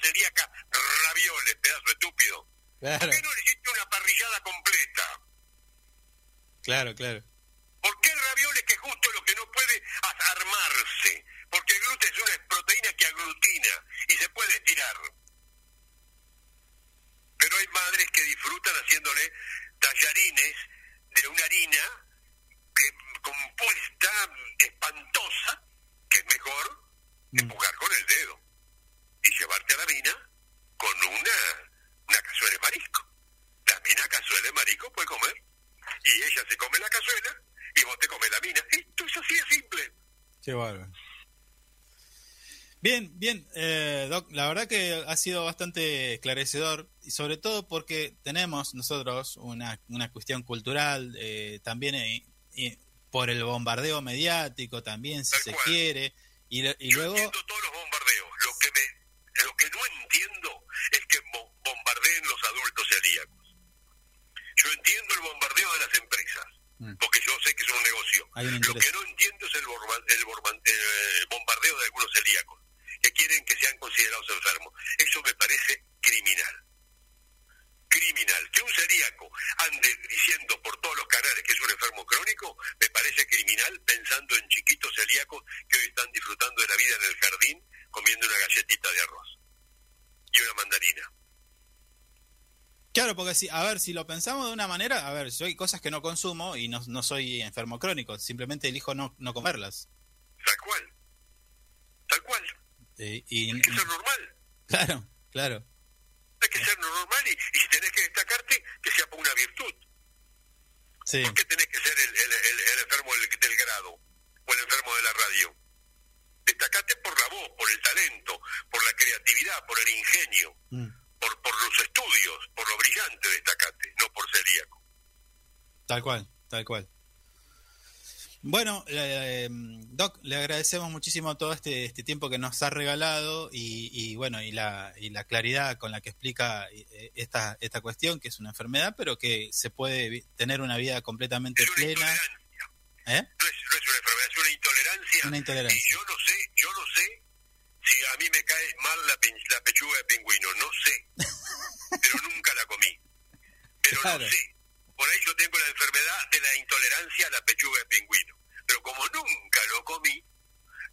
celíaca ravioles, pedazo estúpido? Claro, ¿Por qué no le hiciste una parrillada completa? claro, claro. ¿Por qué el ravioles que es justo lo que no puede armarse? Porque el gluten es una proteína que aglutina y se puede estirar. Pero hay madres que disfrutan haciéndole tallarines de una harina que, compuesta, espantosa, que es mejor empujar con el dedo y llevarte a la mina con una, una cazuela de marisco. La mina cazuela de marisco puede comer y ella se come la cazuela y vos te comes la mina. Esto es así de simple. Qué bárbaro. Bien, bien, eh, Doc, la verdad que ha sido bastante esclarecedor y sobre todo porque tenemos nosotros una, una cuestión cultural, eh, también eh, por el bombardeo mediático, también si Tal se cual. quiere, y, y Yo luego, todos los bombardeos. Lo que me, lo que no entiendo es que bo- bombardeen los adultos celíacos. Yo entiendo el bombardeo de las empresas, Mm. porque yo sé que es un negocio. Lo que no entiendo es el, borba- el borba- eh, bombardeo de algunos celíacos, que quieren que sean considerados enfermos. Eso me parece criminal. Criminal. Que un celíaco ande diciendo por todos los canales que es un enfermo crónico, me parece criminal pensando en chiquitos celíacos que hoy están disfrutando de la vida en el jardín comiendo una galletita de arroz y una mandarina. claro, porque si, a ver, si lo pensamos de una manera, a ver, yo hay cosas que no consumo y no, no soy enfermo crónico, simplemente elijo no, no comerlas. Tal cual. Tal cual. Y, Hay que ser normal. claro, claro, Hay que ser normal y, y si tenés que destacarte, que sea por una virtud. sí, ¿Por qué tenés que ser el, el- el- el enfermo del, del grado o el enfermo de la radio? Destacate por la voz, por el talento, por la creatividad, por el ingenio, Mm, por, por los estudios, por lo brillante destacate, no por celíaco. tal cual, tal cual. Bueno, eh, Doc, le agradecemos muchísimo todo este, este tiempo que nos ha regalado y, y bueno, y la, y la claridad con la que explica eh, esta, esta cuestión, que es una enfermedad, pero que se puede tener una vida completamente Es una plena. ¿Eh? No, es, una enfermedad, es una intolerancia. Y yo no sé, yo no sé si a mí me cae mal la, la pechuga de pingüino, no sé. [LAUGHS] pero nunca la comí. Pero claro. no sé. Por ahí yo tengo la enfermedad de la intolerancia a la pechuga de pingüino. Pero como nunca lo comí,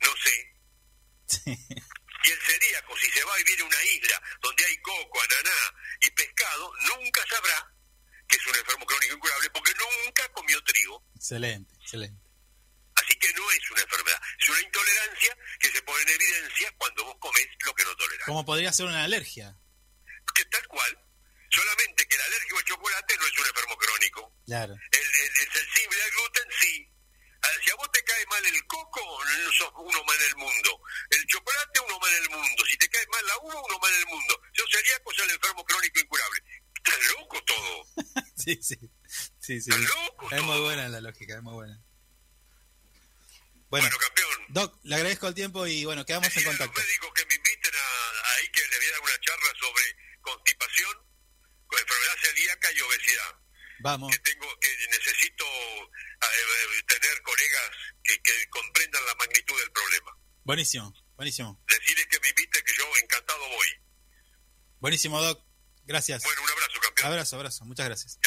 no sé. Y el celíaco, si se va a vivir a una isla donde hay coco, ananá y pescado, nunca sabrá que es un enfermo crónico incurable porque nunca comió trigo. Excelente, excelente. Así que no es una enfermedad, es una intolerancia que se pone en evidencia cuando vos comés lo que no tolerás. Como podría ser una alergia. Que tal cual, solamente que el alérgico al chocolate no es un enfermo crónico. Claro. El, el- el sensible al gluten sí. Ah, Si a vos te cae mal el coco, no sos uno más en el mundo. El chocolate, uno más en el mundo. Si te cae mal la uva, uno más en el mundo. Yo sería cosa el enfermo crónico incurable. Estás loco todo. [LAUGHS] Sí, sí. Sí, sí. Loco Es muy buena la lógica, es muy buena. Bueno, Bueno, campeón. Doc, le agradezco el tiempo y bueno, quedamos en a los contacto. médicos que me inviten a, ahí que les voy a dar una charla sobre constipación, con enfermedad celíaca y obesidad. Vamos, que tengo que necesito eh, eh, tener colegas que, que comprendan la magnitud del problema. buenísimo, buenísimo. Decirles que me inviten, que yo encantado voy. Buenísimo, Doc. Gracias. Bueno, abrazo, abrazo. Muchas gracias.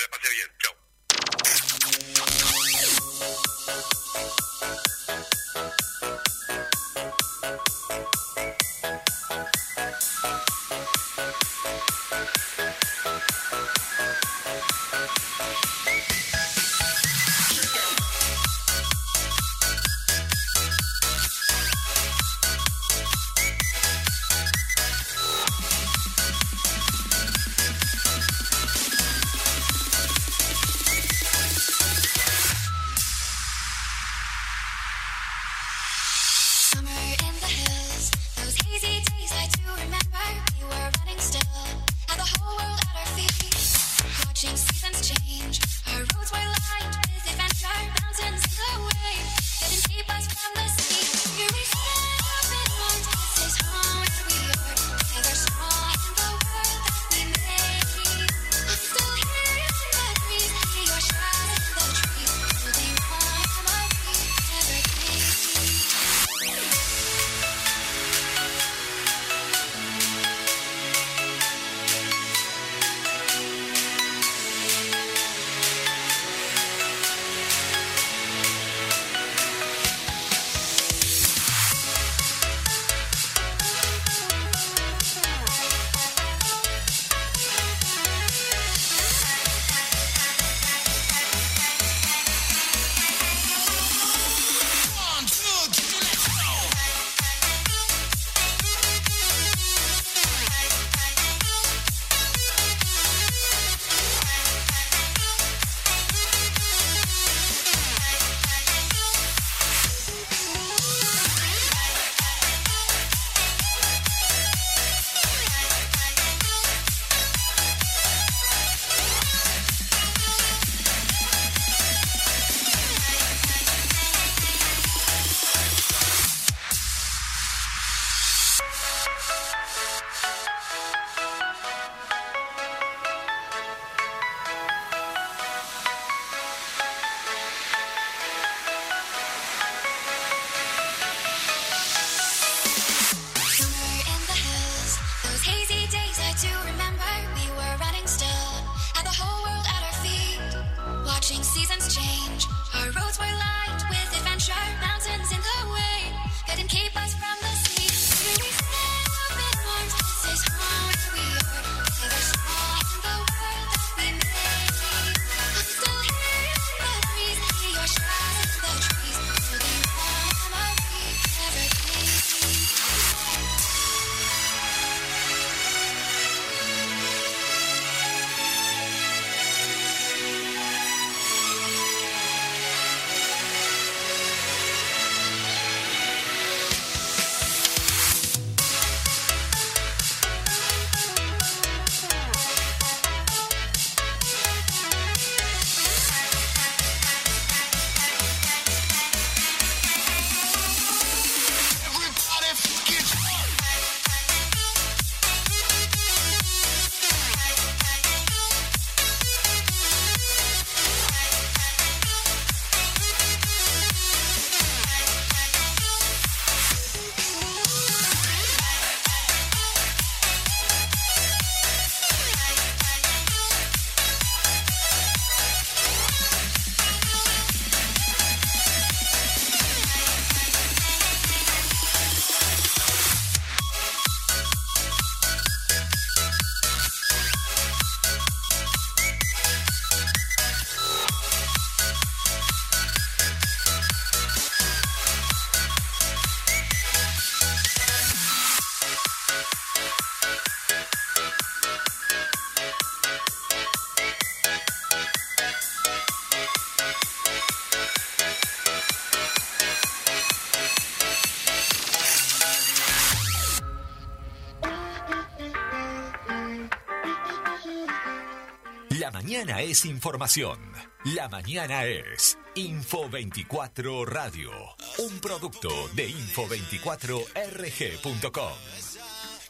Mañana es información. La mañana es Info 24 Radio. Un producto de info24rg.com.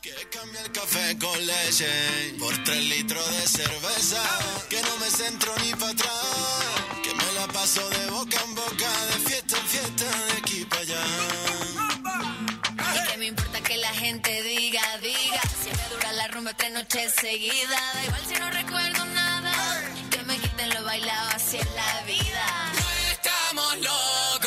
Que cambie el café con leche por tres litros de cerveza. Que no me centro ni para atrás. Que me la paso de boca en boca, de fiesta en fiesta, de aquí para allá. Que me importa que la gente diga, diga. Siempre dura la rumba tres noches seguidas. Da igual si no recuerdo nada. Quiten lo bailado así en la vida. No estamos locos,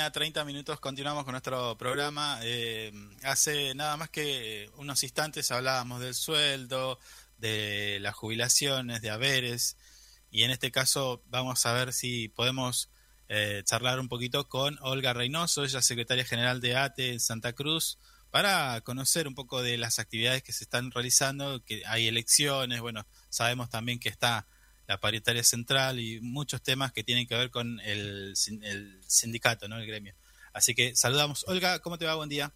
mañana, 30 minutos, continuamos con nuestro programa. Eh, hace nada más que unos instantes hablábamos del sueldo, de las jubilaciones, de haberes, y en este caso vamos a ver si podemos eh, charlar un poquito con Olga Reynoso, ella es secretaria general de ATE en Santa Cruz, para conocer un poco de las actividades que se están realizando, que hay elecciones, bueno, sabemos también que está la paritaria central y muchos temas que tienen que ver con el, el sindicato, ¿no? El gremio. Así que saludamos. Olga, ¿cómo te va? Buen día.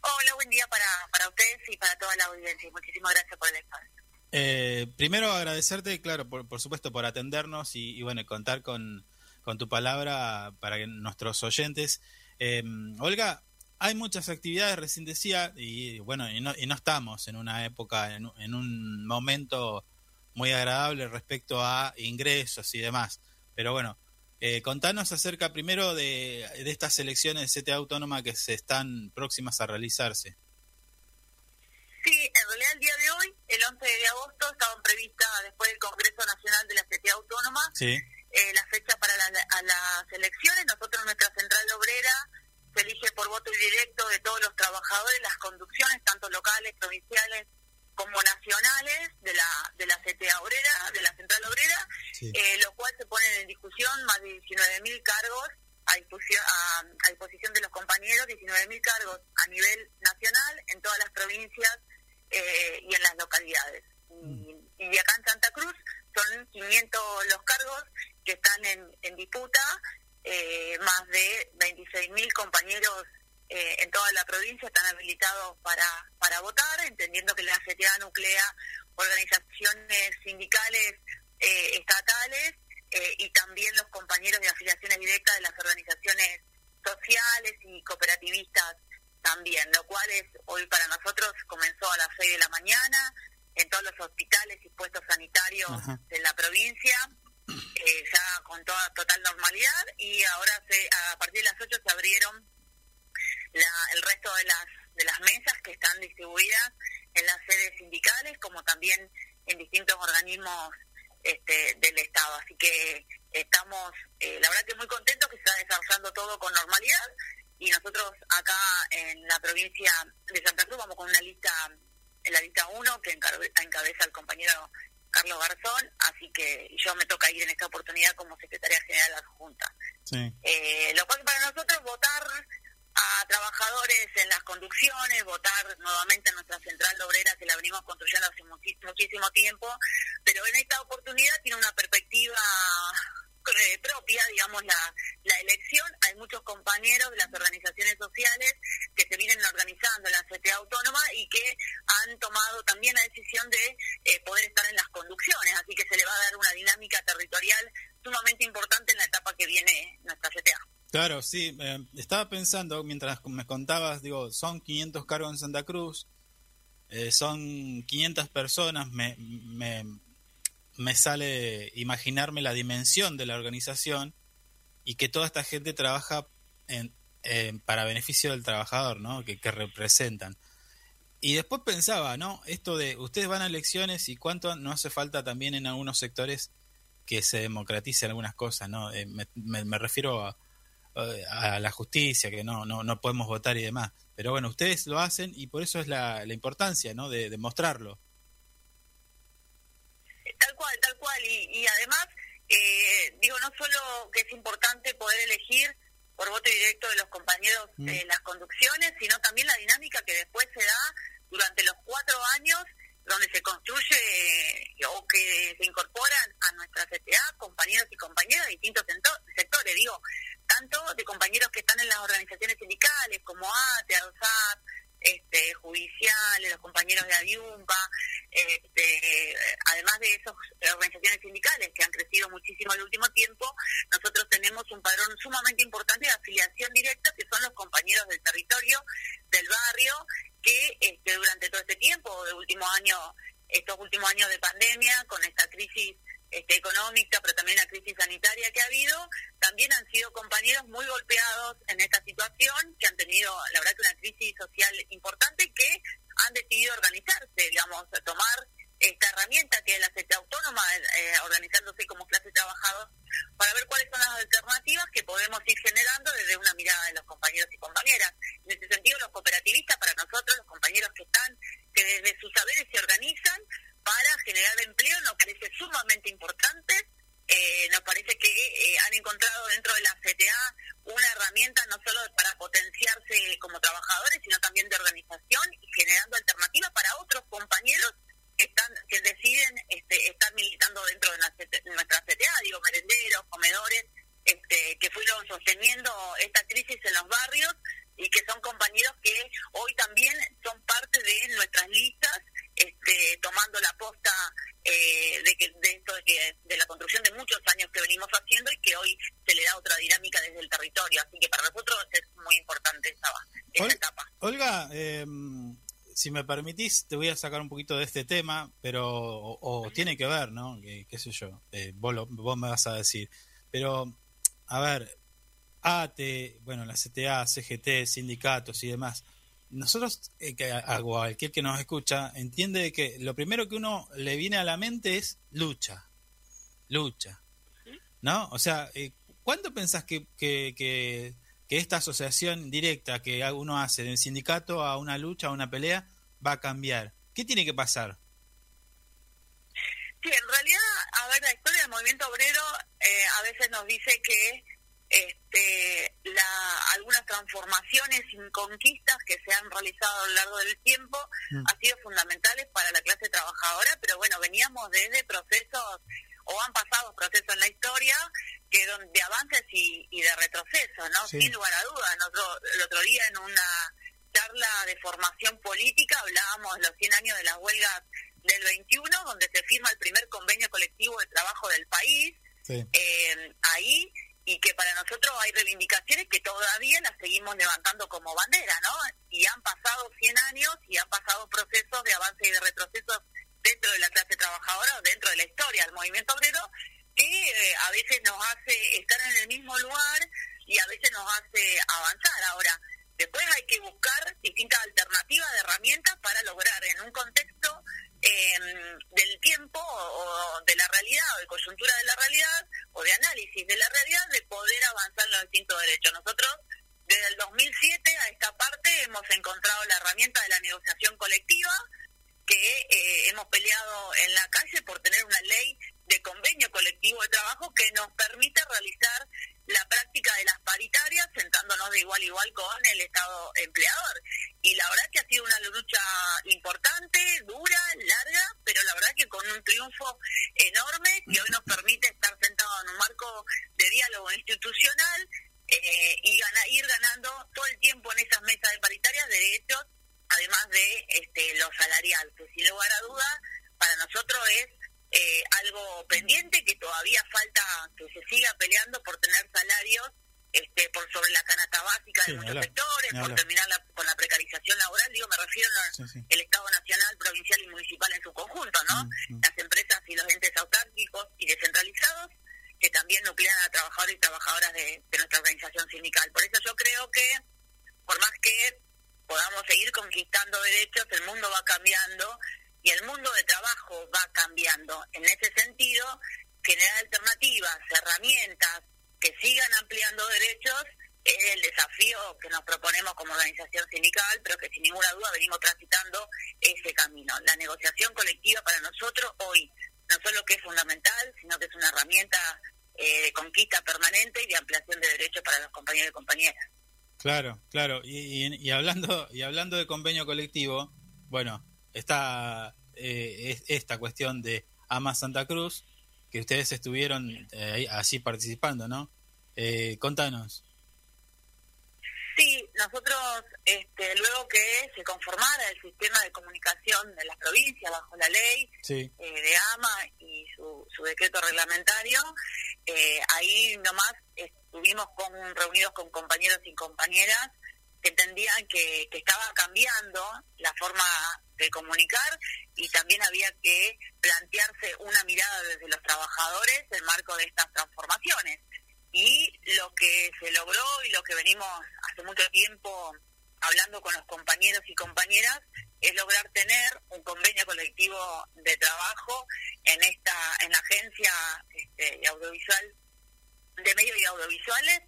Hola, buen día para, para ustedes y para toda la audiencia. Muchísimas gracias por el espacio. Eh, primero agradecerte, claro, por, por supuesto, por atendernos y, y, bueno, contar con, con tu palabra para que nuestros oyentes. Eh, Olga, hay muchas actividades, recién decía, y bueno, y no, y no estamos en una época, en un momento muy agradable respecto a ingresos y demás. Pero bueno, eh, contanos acerca primero de, de estas elecciones de CTA autónoma que se están próximas a realizarse. Sí, en realidad el día de hoy, el 11 de agosto, estaban previstas después del Congreso Nacional de la CTA Autónoma Sí. eh, la fecha para la- a las elecciones. Nosotros, nuestra central obrera, se elige por voto directo de todos los trabajadores, las conducciones, tanto locales, provinciales como nacionales, de la, de la CTA obrera, de la central obrera, Sí. eh, lo cual se ponen en discusión más de 19.000 cargos a a, a disposición de los compañeros, 19.000 cargos a nivel nacional en todas las provincias eh, y en las localidades. Y, y acá en Santa Cruz son 500 los cargos que están en, en disputa, eh, más de 26.000 compañeros eh, en toda la provincia están habilitados para, para votar, entendiendo que la CTA nuclea organizaciones sindicales eh, estatales eh, y también los compañeros de afiliaciones directas de las organizaciones sociales y cooperativistas también, lo cual es hoy para nosotros comenzó a las 6 de la mañana en todos los hospitales y puestos sanitarios Ajá. de la provincia, eh, ya con toda total normalidad y ahora se, a partir de las 8 se abrieron la- el resto de las de las mesas que están distribuidas en las sedes sindicales como también en distintos organismos este, del Estado. Así que estamos, eh, la verdad que muy contentos que se está desarrollando todo con normalidad y nosotros acá en la provincia de Santa Cruz vamos con una lista, la lista 1 que encabeza el compañero Carlos Garzón, así que yo me toca ir en esta oportunidad como secretaria general adjunta. Sí. Eh, lo cual para nosotros votar a trabajadores en las conducciones, votar nuevamente en nuestra central obrera que la venimos construyendo hace muchísimo tiempo, pero en esta oportunidad tiene una perspectiva eh, propia, digamos, la, la elección. Hay muchos compañeros de las organizaciones sociales que se vienen organizando en la CTA autónoma y que han tomado también la decisión de eh, poder estar en las conducciones, así que se le va a dar una dinámica territorial sumamente importante en la etapa que viene nuestra CTA. Claro, sí. eh, estaba pensando, mientras me contabas, digo, son 500 cargos en Santa Cruz, eh, son 500 personas, me, me, me sale imaginarme la dimensión de la organización y que toda esta gente trabaja en, en- para beneficio del trabajador, ¿no? Que, representan. Y después pensaba, ¿no? Esto de ustedes van a elecciones y cuánto no hace falta también en algunos sectores que se democraticen algunas cosas, ¿no? Eh, me- me refiero a, a la justicia, que no, no, no podemos votar y demás. Pero bueno, ustedes lo hacen y por eso es la, la importancia, ¿no? De, de mostrarlo. tal cual, tal cual. Y, y además, eh, digo, no solo que es importante poder elegir por voto directo de los compañeros Mm. eh, las conducciones, sino también la dinámica que después se da durante los cuatro años donde se construye eh, o que se incorporan a nuestra CTA compañeros y compañeras de distintos sectores, digo, tanto de compañeros que están en las organizaciones sindicales como ATE, ADOSAT, este, judiciales, los compañeros de Adiumpa, este, además de esas organizaciones sindicales que han crecido muchísimo en el último tiempo, nosotros tenemos un padrón sumamente importante de afiliación directa, que son los compañeros del territorio, del barrio, que este, durante todo este tiempo, de último año, estos últimos años de pandemia, con esta crisis este, económica, pero también la crisis sanitaria que ha habido, también han sido compañeros muy golpeados en esta situación, que han tenido, la verdad, que una crisis social importante si me permitís, te voy a sacar un poquito de este tema, pero o, o tiene que ver, ¿no? Que- qué sé yo, eh, vos, lo- vos me vas a decir. Pero, a ver, ATE, bueno, la CTA, CGT, sindicatos y demás. Nosotros, eh, que, a cualquier que nos escucha, entiende que lo primero que uno le viene a la mente es lucha. Lucha. ¿No? O sea, eh, ¿cuándo pensás que, que, que, que esta asociación directa que uno hace del sindicato a una lucha, a una pelea, va a cambiar? ¿Qué tiene que pasar? Sí, en realidad, a ver, la historia del movimiento obrero eh, a veces nos dice que este, la, algunas transformaciones y conquistas que se han realizado a lo largo del tiempo Mm. han sido fundamentales para la clase trabajadora, pero bueno, veníamos desde procesos o han pasado procesos en la historia que de avances y, y de retroceso, ¿no? Sí. Sin lugar a dudas. Nosotros el otro día en una charla de formación política hablábamos de los 100 años de las huelgas del 21, donde se firma el primer convenio colectivo de trabajo del país, Sí. eh, ahí y que para nosotros hay reivindicaciones que todavía las seguimos levantando como bandera, ¿no? Y han pasado 100 años y han pasado procesos de avance y de retroceso dentro de la clase trabajadora o dentro de la historia del movimiento obrero que eh, a veces nos hace estar en el mismo lugar y a veces nos hace avanzar. Ahora, después hay que buscar distintas alternativas de herramientas para lograr en un contexto eh, del tiempo o de la realidad o de coyuntura de la realidad o de análisis de la realidad de poder avanzar en los distintos derechos. Nosotros desde el 2007 a esta parte hemos encontrado la herramienta de la negociación colectiva que eh, hemos peleado en la calle por tener una ley de convenio colectivo de trabajo que nos permite realizar la práctica de las paritarias sentándonos de igual a igual con el Estado empleador. Y la verdad que ha sido una lucha importante, dura, larga, pero la verdad que con un triunfo enorme que hoy nos permite estar sentados en un marco de diálogo institucional eh, y gana- ir ganando todo el tiempo en esas mesas de paritarias derechos, además de este, lo salarial, que sin lugar a duda para nosotros es eh, algo pendiente que todavía falta que se siga peleando por tener salarios este, por sobre la canasta básica de muchos hablar, sectores, por terminar la- con la precarización laboral, digo, me refiero a Sí, sí. el Estado nacional, provincial y municipal en su conjunto, ¿no? Mm, mm. Las empresas y los entes autárquicos y descentralizados que también nuclean a trabajadores y trabajadoras de, de nuestra organización sindical. Por eso yo creo que, por más que podamos seguir conquistando derechos, el mundo va cambiando y el mundo de trabajo va cambiando. En ese sentido, generar alternativas, herramientas que sigan ampliando derechos es el desafío que nos proponemos como organización sindical, pero que sin ninguna duda venimos transitando ese camino. La negociación colectiva para nosotros hoy no solo que es fundamental, sino que es una herramienta eh, de conquista permanente y de ampliación de derechos para los compañeros y compañeras. Claro, claro. Y, y- y hablando y hablando de convenio colectivo, bueno, está eh, es- esta cuestión de AMA Santa Cruz, que ustedes estuvieron eh, así participando, ¿no? Eh, contanos. Sí, nosotros, este, luego que se conformara el sistema de comunicación de las provincias bajo la ley Sí, eh, de AMA y su, su decreto reglamentario, eh, ahí nomás estuvimos con, reunidos con compañeros y compañeras que entendían que, que estaba cambiando la forma de comunicar y también había que plantearse una mirada desde los trabajadores en marco de estas transformaciones. Y lo que se logró y lo que venimos hace mucho tiempo hablando con los compañeros y compañeras es lograr tener un convenio colectivo de trabajo en esta en la agencia este, audiovisual de medios y audiovisuales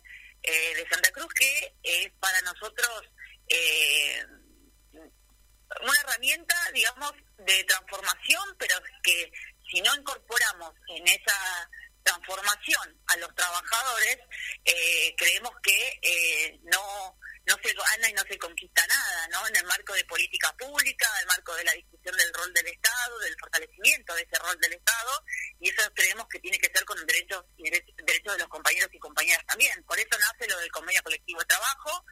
eh, de Santa Cruz que es para nosotros eh, una herramienta digamos de transformación pero que si no incorporamos en esa transformación a los trabajadores eh, creemos que eh, no no se gana y no se conquista nada, ¿no? En el marco de política pública, en el marco de la discusión del rol del Estado, del fortalecimiento de ese rol del Estado, y eso creemos que tiene que ser con derechos y dere- derechos de los compañeros y compañeras también. Por eso nace lo del convenio colectivo de trabajo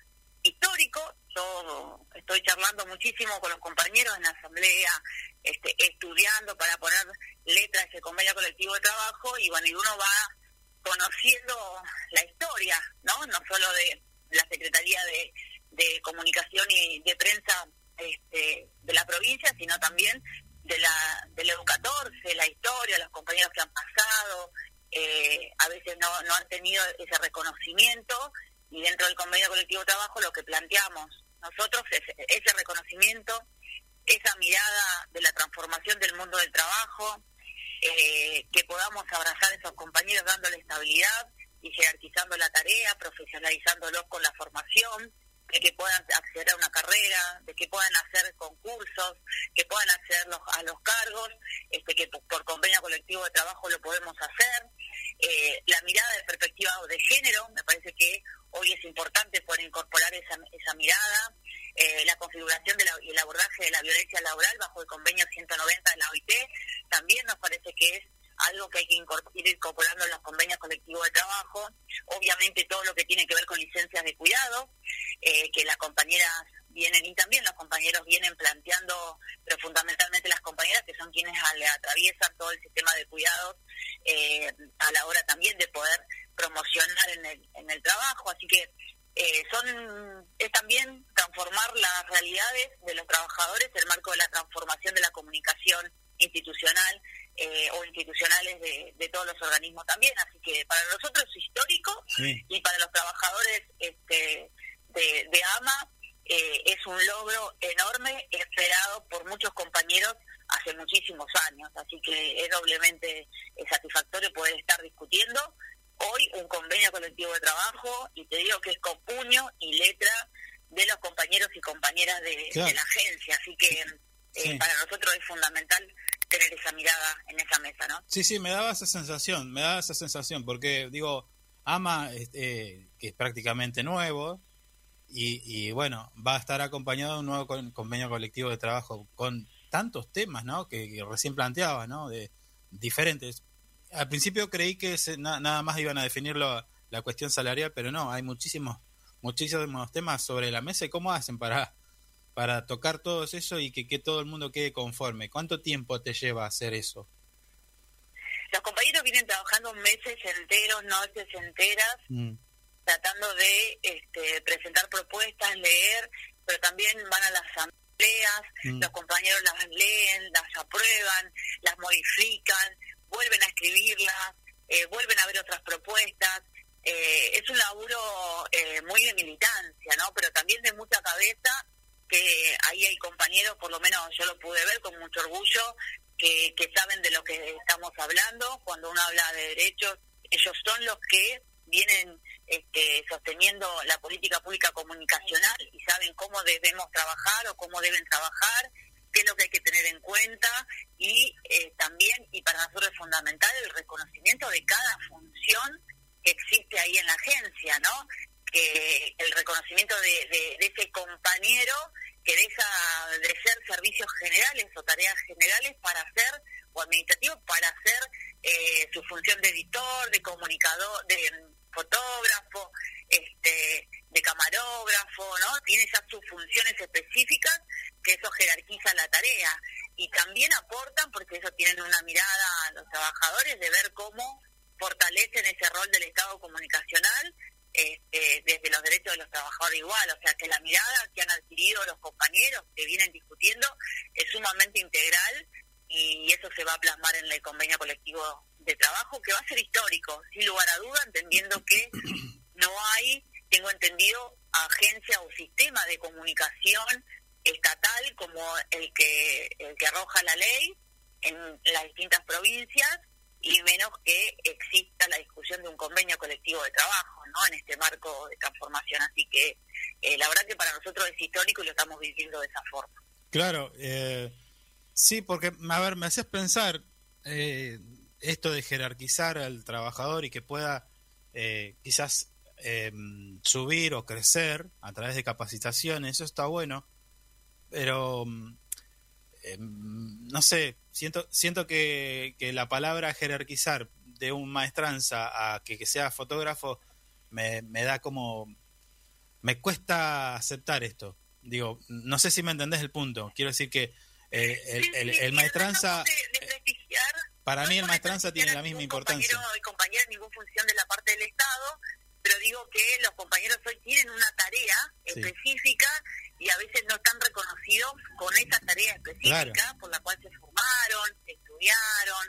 histórico. Yo estoy charlando muchísimo con los compañeros en la asamblea, este, estudiando para poner letra a ese convenio colectivo de trabajo, y bueno, y uno va conociendo la historia, ¿no? No solo de la Secretaría de, de Comunicación y de Prensa este, de la provincia, sino también de la del EU14, la historia, los compañeros que han pasado, eh, a veces no, no han tenido ese reconocimiento y dentro del convenio colectivo de trabajo lo que planteamos nosotros es ese reconocimiento, esa mirada de la transformación del mundo del trabajo, eh, que podamos abrazar a esos compañeros dándole estabilidad y jerarquizando la tarea, profesionalizándolos con la formación, de que puedan acceder a una carrera, de que puedan hacer concursos, que puedan acceder los- a los cargos, este, que por, convenio colectivo de trabajo lo podemos hacer. Eh, la mirada de perspectiva de género, me parece que hoy es importante poder incorporar esa, esa mirada. Eh, la configuración de la- y el abordaje de la violencia laboral bajo el convenio 190 de la OIT también nos parece que es algo que hay que ir incorporando en los convenios colectivos de trabajo. Obviamente todo lo que tiene que ver con licencias de cuidado, eh, que las compañeras vienen y también los compañeros vienen planteando, pero fundamentalmente las compañeras que son quienes le atraviesan todo el sistema de cuidados eh, a la hora también de poder promocionar en el, en el trabajo. Así que eh, son es también transformar las realidades de los trabajadores el marco de la transformación de la comunicación institucional eh, o institucionales de, de todos los organismos también. Así que para nosotros es histórico sí, y para los trabajadores este, de, de AMA eh, es un logro enorme esperado por muchos compañeros hace muchísimos años. Así que es doblemente eh, satisfactorio poder estar discutiendo hoy un convenio colectivo de trabajo y te digo que es con puño y letra de los compañeros y compañeras de, Claro. de la agencia. Así que eh, Sí. para nosotros es fundamental tener esa mirada en esa mesa, ¿no? sí, sí, me daba esa sensación, me daba esa sensación, porque digo, AMA, este, que es prácticamente nuevo, y, y bueno, va a estar acompañado de un nuevo con- convenio colectivo de trabajo con tantos temas, ¿no? Que, recién planteaba, ¿no? De diferentes. Al principio creí que se- na- nada más iban a definir lo- la cuestión salarial, pero no, hay muchísimos, muchísimos temas sobre la mesa y cómo hacen para, para tocar todos eso y que, que todo el mundo quede conforme. ¿Cuánto tiempo te lleva hacer eso? Los compañeros vienen trabajando meses enteros, noches enteras, Mm, tratando de este, presentar propuestas, leer, pero también van a las asambleas, Mm. los compañeros las leen, las aprueban, las modifican, vuelven a escribirlas, eh, vuelven a ver otras propuestas. Eh, es un laburo eh, muy de militancia, ¿no? Pero también de mucha cabeza, que ahí hay compañeros, por lo menos yo lo pude ver con mucho orgullo, que, que saben de lo que estamos hablando. Cuando uno habla de derechos, ellos son los que vienen este, sosteniendo la política pública comunicacional y saben cómo debemos trabajar o cómo deben trabajar. qué es lo que hay que tener en cuenta y eh, también, y para nosotros es fundamental, el reconocimiento de cada función que existe ahí en la agencia, ¿no? Que el reconocimiento de, ese compañero que deja de ser servicios generales o tareas generales para hacer, o administrativos, para hacer eh, su función de editor, de comunicador, de fotógrafo, este, de camarógrafo, ¿no? Tiene ya sus funciones específicas que eso jerarquiza la tarea y también aportan porque eso tienen una mirada a los trabajadores de ver cómo fortalecen ese rol del Estado comunicacional este, desde los derechos de los trabajadores igual, o sea que la mirada que han adquirido los compañeros que vienen discutiendo es sumamente integral y eso se va a plasmar en el convenio colectivo de trabajo que va a ser histórico, sin lugar a duda, entendiendo que no hay, tengo entendido, agencia o sistema de comunicación estatal como el que el que arroja la ley en las distintas provincias y menos que exista la discusión de un convenio colectivo de trabajo, En este marco de transformación, así que eh, la verdad que para nosotros es histórico y lo estamos viviendo de esa forma. Claro, eh, sí, porque, a ver, me haces pensar eh, esto de jerarquizar al trabajador y que pueda eh, quizás eh, subir o crecer a través de capacitaciones, eso está bueno, pero mm, eh, no sé, siento, siento que, que la palabra jerarquizar de un maestranza a que sea fotógrafo me, me da como... Me cuesta aceptar esto. Digo, no sé si me entendés el punto. Quiero decir que eh, el, Sí, el, sí, el sí, maestranza, tratamos de- de prestigiar para No mí el maestranza tiene la misma importancia. compañero y compañera ninguna función de la parte del Estado, pero digo que los compañeros hoy tienen una tarea Sí. específica y a veces no están reconocidos con esa tarea específica por la cual se formaron, estudiaron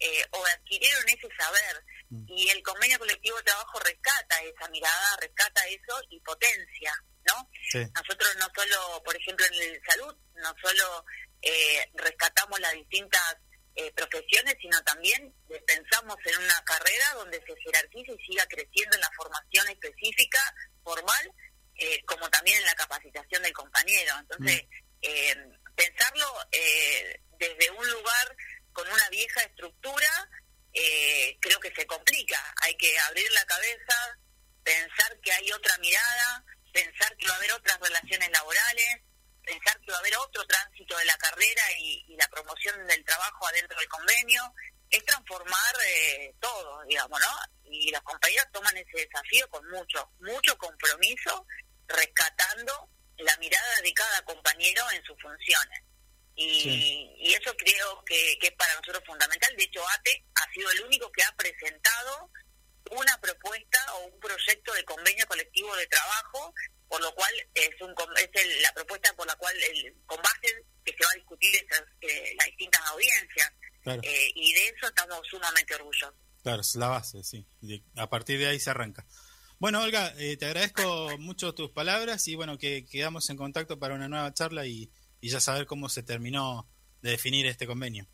eh, o adquirieron ese saber. Mm. Y el convenio colectivo de trabajo rescata esa mirada, rescata eso y potencia, ¿no? Sí, Nosotros no solo, por ejemplo, en el salud, no solo eh, rescatamos las distintas eh, profesiones, sino también pensamos en una carrera donde se jerarquice y siga creciendo en la formación específica, formal, eh, como también en la capacitación del compañero. Entonces, eh, pensarlo eh, desde un lugar con una vieja estructura, eh, creo que se complica. Hay que abrir la cabeza, pensar que hay otra mirada, pensar que va a haber otras relaciones laborales, pensar que va a haber otro tránsito de la carrera y, la promoción del trabajo adentro del convenio, es transformar eh, todo, digamos, ¿no? Y los compañeros toman ese desafío con mucho, mucho compromiso, rescatando la mirada de cada compañero en sus funciones. Y, Sí. y eso creo que, que es para nosotros fundamental. De hecho, ATE ha sido el único que ha presentado una propuesta o un proyecto de convenio colectivo de trabajo, por lo cual es, un, es el- la propuesta por la cual, el, con base que se va a discutir esas, eh, las distintas audiencias. claro, Eh, y de eso estamos sumamente orgullosos. claro, es la base, sí. A partir de ahí se arranca. Bueno, Olga, eh, te agradezco mucho tus palabras y bueno, que quedamos en contacto para una nueva charla y, y ya saber cómo se terminó de definir este convenio.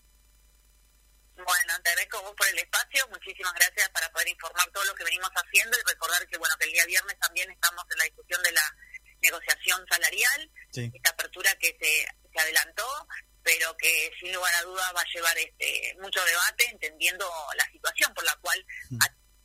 Bueno, te agradezco a vos por el espacio, muchísimas gracias para poder informar todo lo que venimos haciendo y recordar que bueno que el día viernes también estamos en la discusión de la negociación salarial, Sí, esta apertura que se, se adelantó, pero que sin lugar a dudas va a llevar este mucho debate, entendiendo la situación por la cual Mm.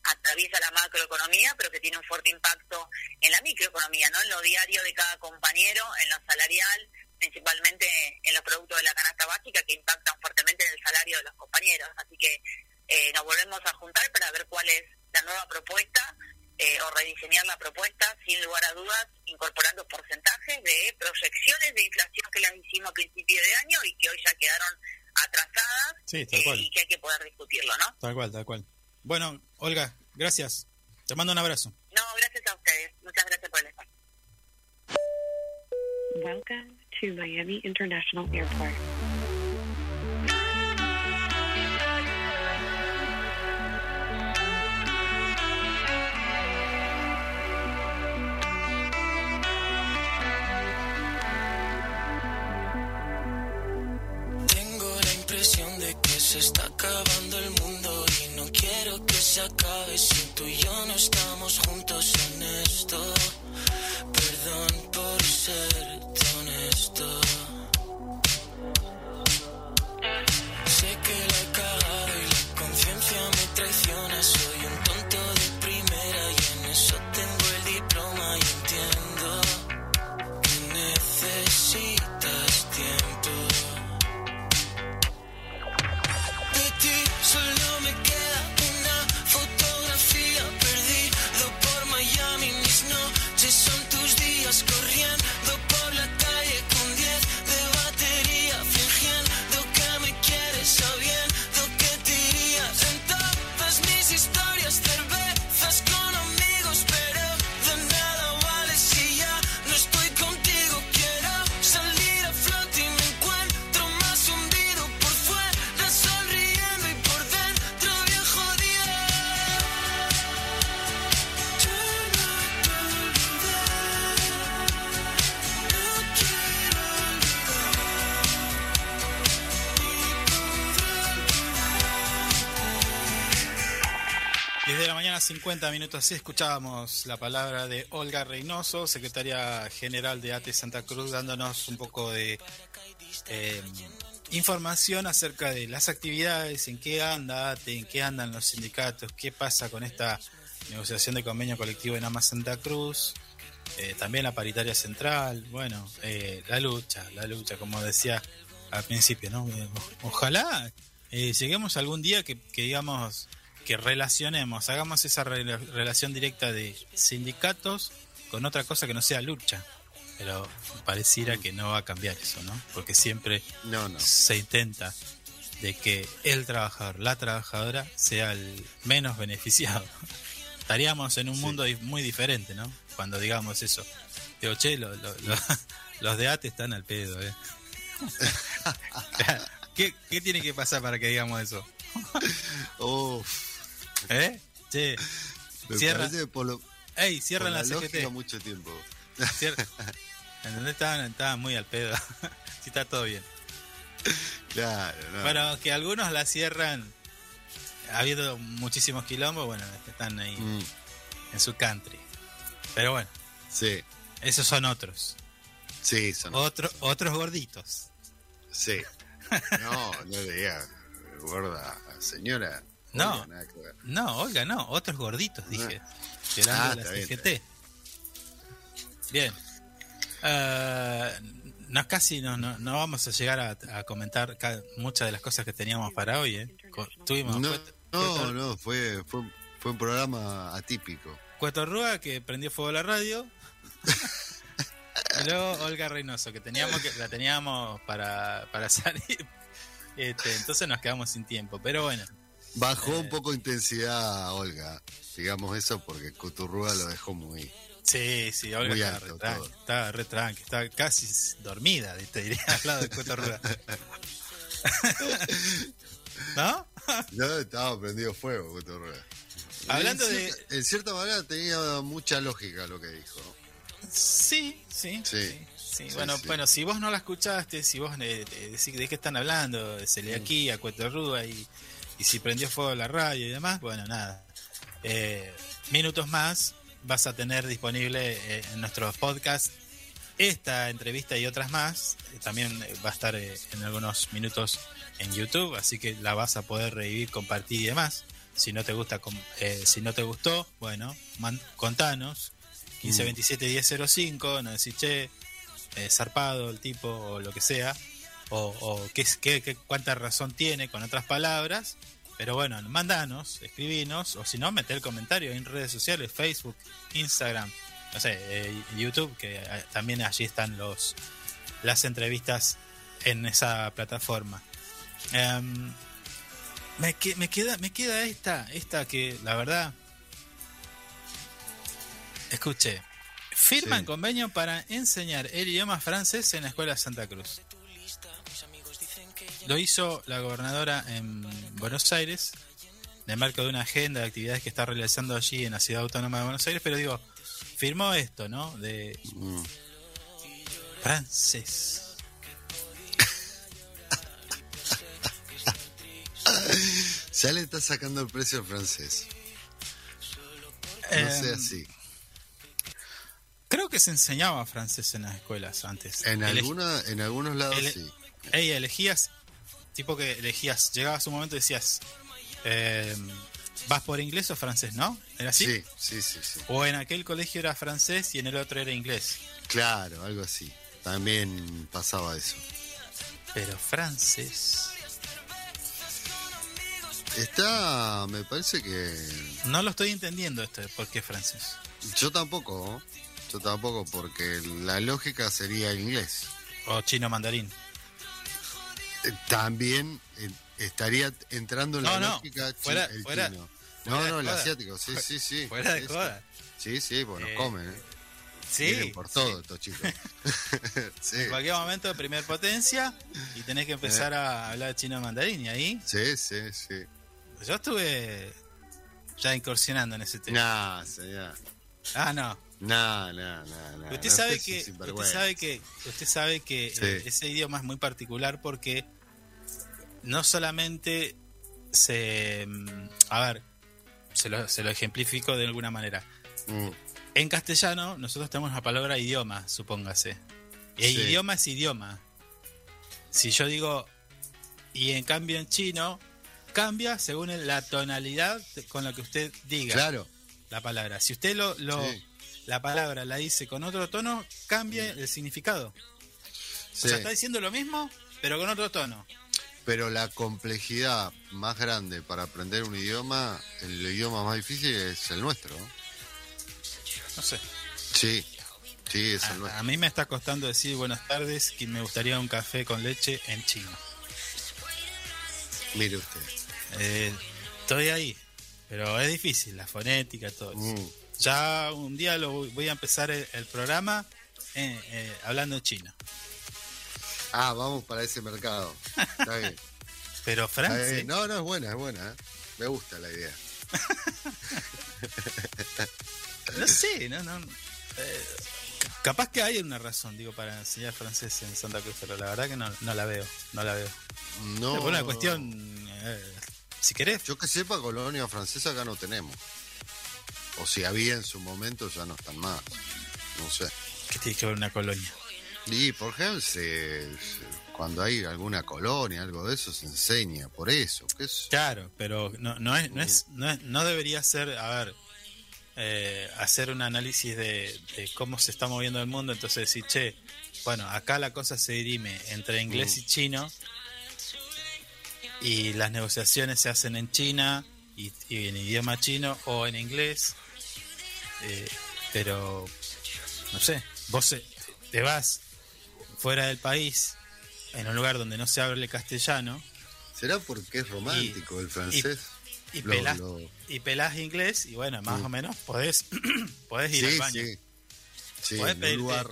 atraviesa la macroeconomía, pero que tiene un fuerte impacto en la microeconomía, ¿no? En lo diario de cada compañero, en lo salarial, principalmente en los productos de la canasta básica que impactan fuertemente en el salario de los compañeros. Así que eh, nos volvemos a juntar para ver cuál es la nueva propuesta eh, o rediseñar la propuesta, sin lugar a dudas, incorporando porcentajes de proyecciones de inflación que las hicimos a principio de año y que hoy ya quedaron atrasadas sí, tal eh, cual, y que hay que poder discutirlo, ¿no? tal cual, tal cual. Bueno, Olga, gracias. Te mando un abrazo. No, gracias a ustedes. Muchas gracias por el espacio. Welcome to Miami International Airport. Se está acabando el mundo y no quiero que se acabe si tú y yo no estamos juntos en esto. Perdón por ser 50 minutos. Así escuchábamos la palabra de Olga Reynoso, secretaria general de ATE Santa Cruz, dándonos un poco de eh, información acerca de las actividades, en qué anda ATE, en qué andan los sindicatos, qué pasa con esta negociación de convenio colectivo en AMA Santa Cruz. eh, también la paritaria central, bueno, eh, la lucha, la lucha, como decía al principio, ¿no? Ojalá lleguemos algún día que digamos que relacionemos, hagamos esa rela- relación directa de sindicatos con otra cosa que no sea lucha. Pero pareciera que no va a cambiar eso, ¿no? Porque siempre No, no. se intenta de que el trabajador, la trabajadora, sea el menos beneficiado. [LAUGHS] Estaríamos en un Sí. mundo muy diferente, ¿no? Cuando digamos eso. Digo, che, lo- lo- lo- [LAUGHS] los de ATE están al pedo, ¿eh? [LAUGHS] ¿Qué, ¿Qué tiene que pasar para que digamos eso? Uf, ¿Eh? Che, me Cierra. por lo, ey, por cierran la la, lógica CGT. mucho tiempo. Cierra. [LAUGHS] ¿Entendés? Estaban, estaban muy al pedo. [LAUGHS] sí, está todo bien. Claro, no. Bueno, que algunos la cierran. Ha habido muchísimos quilombos, bueno, están ahí Mm, en su country. Pero bueno, sí, esos son otros. sí, son. Otro, otros gorditos. Sí. [LAUGHS] No, no le digas, gorda, señora. No. Oiga, nada que ver. No, oiga, no, otros gorditos, dije. Tirando Ah, la está bien, CGT. Bien. Eh, no, casi no, no, no vamos a llegar a, a comentar muchas de las cosas que teníamos para hoy. ¿eh? Tuvimos No, no, no, fue, fue, fue un programa atípico. Cueto Rúa, que prendió fuego a la radio. [LAUGHS] y luego Olga Reynoso, que teníamos que la teníamos para, para salir. Este, entonces nos quedamos sin tiempo. Pero bueno, Bajó Eh. un poco intensidad, Olga. Digamos eso porque Coturrúa lo dejó muy. sí, sí, Olga Muy estaba alto re tranqui, estaba re tranqui, estaba casi dormida, te diría, al lado de Cueto Rúa. [LAUGHS] ¿No? No, estaba prendido fuego, Coturrúa. Hablando en de- cierta- En cierta manera tenía mucha lógica lo que dijo. Sí, sí. Sí. sí, sí. Sí, bueno, sí. bueno, si vos no la escuchaste, si vos eh, eh, decís de qué están hablando, se Mm. le aquí a Cueto Rúa y, y si prendió fuego la radio y demás, bueno, nada. Eh, minutos más vas a tener disponible eh, en nuestros podcasts esta entrevista y otras más. Eh, También eh, va a estar eh, en algunos minutos en YouTube, así que la vas a poder revivir, compartir y demás. Si no te gusta, si no te gustó, bueno, man- contanos. 1527 1005, nos decís, che, zarpado el tipo o lo que sea, o, o qué, qué- qué- cuánta razón tiene con otras palabras. Pero bueno, mandanos, escribinos, o si no, mete el comentario en redes sociales, Facebook, Instagram, no sé, eh, YouTube, que eh, también allí están los las entrevistas en esa plataforma. Em, me, que- me queda me queda esta esta que la verdad escuché firman Sí. convenio para enseñar el idioma francés en la escuela Santa Cruz lo hizo la gobernadora en Buenos Aires en el marco de una agenda de actividades que está realizando allí en la ciudad autónoma de Buenos Aires pero digo firmó esto no de Mm. francés [LAUGHS] Ya le está sacando el precio al francés. No Em, sea así. Creo que se enseñaba francés en las escuelas antes. En, alguna, en algunos lados ele- sí. Ey, elegías, tipo que elegías, llegabas un momento y decías, eh, ¿vas por inglés o francés, no? ¿Era así? Sí, sí, sí, sí. O en aquel colegio era francés y en el otro era inglés. Claro, algo así. También pasaba eso. Pero francés... Está, me parece que... No lo estoy entendiendo esto de por qué francés. Yo tampoco. ¿no? Yo tampoco, porque la lógica sería inglés. O chino mandarín. También eh, estaría entrando en la No, no, lógica fuera- el fuera- chino. fuera No, no, el asiático, sí, sí, [LAUGHS] sí. Fuera de Sí, sí. joda. Sí, sí, pues nos Eh, comen, ¿eh? Sí. Vienen por todo estos chicos. [LAUGHS] sí, En cualquier momento de primer potencia y tenés que empezar Eh. a hablar chino mandarín. Y ahí sí, sí, sí. yo estuve ya incursionando en ese tema. Nah, señor. Ah, no. Nah, nah, nah. Usted no sabe que usted sabe que usted sabe que Sí. ese idioma es muy particular porque no solamente se mm, a ver se lo, se lo ejemplifico de alguna manera. Mm, en castellano nosotros tenemos la palabra idioma supóngase. Y el Sí. idioma es idioma. Si yo digo y en cambio en chino cambia según la tonalidad con la que usted diga Claro. la palabra. Si usted lo, lo- Sí. la palabra la dice con otro tono cambia el significado. O sea está diciendo lo mismo pero con otro tono Pero la complejidad más grande para aprender un idioma, el idioma más difícil es el nuestro. ¿no? sé Sí, sí, es el a, nuestro. a mí me está costando decir buenas tardes que me gustaría un café con leche en chino Mire usted. Eh, estoy ahí pero es difícil la fonética todo eso. Mm, ya un día lo voy, voy a empezar el, el programa eh, eh, hablando chino Ah, vamos para ese mercado. Está bien. [LAUGHS] pero Francia bien. No, no, es buena, es buena. ¿eh? Me gusta la idea. [LAUGHS] No sé, no, no. eh, capaz que hay una razón, digo, para enseñar francés en Santa Cruz, pero la verdad que no, no la veo, no la veo. No. Es una cuestión, eh, si querés, Yo que sepa, colonia francesa acá no tenemos. O si había en su momento, ya no están más. No sé. ¿qué tiene que ver una colonia? Y por ejemplo, se- cuando hay alguna colonia, algo de eso, se enseña. Por eso. ¿qué es? Claro, pero no, no, es, no, es, no, es- no debería ser, a ver, eh, hacer un análisis de, de cómo se está moviendo el mundo, entonces decir, che, bueno, acá la cosa se dirime entre inglés y chino, y las negociaciones se hacen en China y, y en idioma chino o en inglés, eh, pero, no sé, vos eh, te vas fuera del país, en un lugar donde no se hable castellano, ¿Será porque es romántico el francés? y Lo- pelás, lo- y pelás inglés y bueno, más Mm. o menos podés, [CLEARS THROAT] podés ir al Sí, baño. sí. Sí, Podés pedirte- lugar.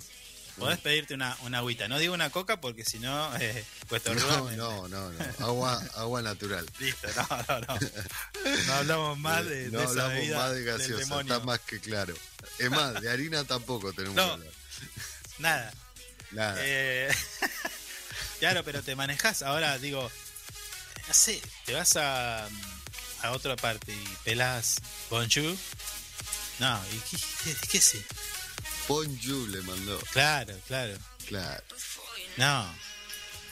Podés pedirte una, una agüita. No digo una coca porque si no, [LAUGHS] eh, cuesta No, no, no, no. Agua, agua natural. Listo, no, no, no. No hablamos más de, [LAUGHS] no de esa hablamos bebida más de gaseosa, está más que claro. Es más, de harina tampoco tenemos [LAUGHS] No. que hablar. Nada. Nada. Eh, [LAUGHS] claro, pero te manejas. Ahora digo, no sé, te vas a, a otra parte y pelás bonjour. No, ¿y qué, qué, qué sé? Bonjour le mandó. Claro, claro. Claro. No,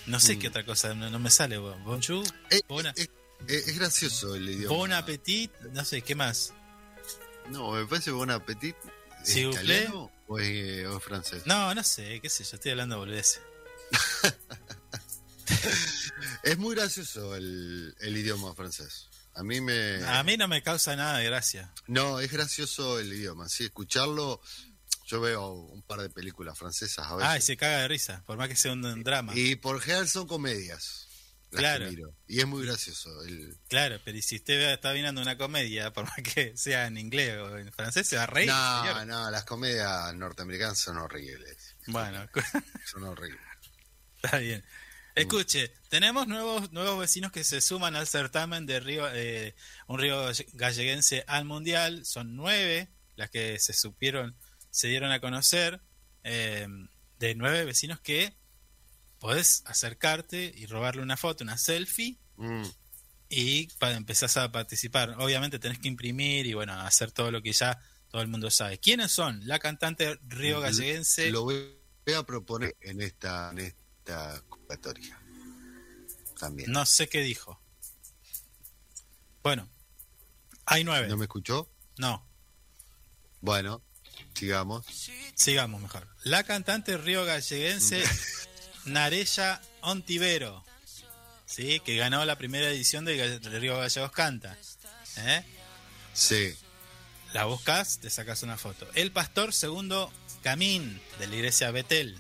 no sé Mm. qué otra cosa, no, no me sale. bon- Bonjour, Eh, eh, es gracioso el idioma. bon appetit, no sé, ¿qué más? No, me parece bon appetit. ¿Es O es, o es francés? No, no sé, qué sé yo, estoy hablando boludeces. [LAUGHS] Es muy gracioso el, el idioma francés. A mí me... A mí no me causa nada de gracia. No, es gracioso el idioma. Sí, escucharlo... Yo veo un par de películas francesas a veces. Ah, y se caga de risa, por más que sea un drama. Y por general son comedias. Las que Claro. miro. Y es muy gracioso. El... Claro, pero si usted está mirando una comedia, por más que sea en inglés o en francés, se va a reír. no, señor. no, las comedias norteamericanas son horribles. Bueno, Son [LAUGHS] horribles. está bien. Escuche, tenemos nuevos nuevos vecinos que se suman al certamen de Río, eh, un río galleguense al mundial. Son nueve las que se supieron, se dieron a conocer. eh, de nueve vecinos que podés acercarte y robarle una foto, una selfie Mm, y para empezás a participar. Obviamente tenés que imprimir y bueno, hacer todo lo que ya todo el mundo sabe. ¿Quiénes son? La cantante Río Galleguense. Lo voy a proponer en esta, en esta convocatoria. También. No sé qué dijo. Bueno, hay nueve. ¿No me escuchó? No, Bueno, sigamos. sigamos mejor. La cantante Río Galleguense [LAUGHS] Narella Ontivero. Sí, que ganó la primera edición de, Río Gallegos Canta. ¿Eh? Sí. La buscas, te sacas una foto. El pastor segundo Camín, de la iglesia Betel.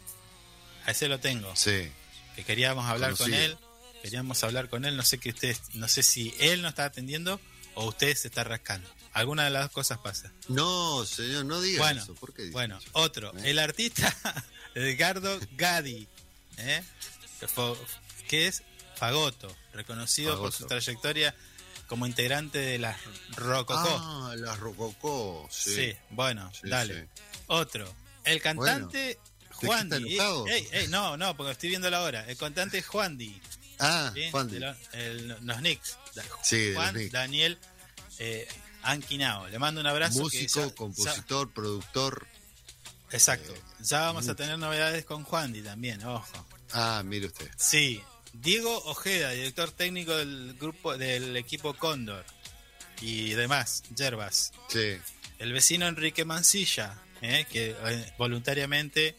A ese lo tengo. Sí. Que queríamos hablar con él. Queríamos hablar con él. No sé que ustedes, no sé si él no está atendiendo o usted se está rascando. Alguna de las dos cosas pasa. No, señor, no diga Bueno, eso. ¿Por qué dice bueno, eso? otro. ¿Eh? El artista [LAUGHS] Edgardo Gadi. ¿Eh? Que es Fagoto, reconocido por su trayectoria como integrante de las Rococó. Ah, las Rococó. Sí. Sí, bueno, Sí, dale. sí. Otro. El cantante qué Juan Di. Ey, ey, no, no, porque estoy viendo la hora. El cantante Juan Di. Ah, ¿sí? Juan Di. el- los Knicks. Sí, Juan Knicks. Daniel eh, Anquinao. Le mando un abrazo. Músico, compositor, productor. Exacto. eh, Ya vamos a tener novedades con Juan Di también, ojo. Ah, mire usted. Sí. Diego Ojeda, director técnico del grupo del equipo Cóndor. Y demás, Yerbas. Sí. El vecino Enrique Mancilla, ¿eh? que eh, voluntariamente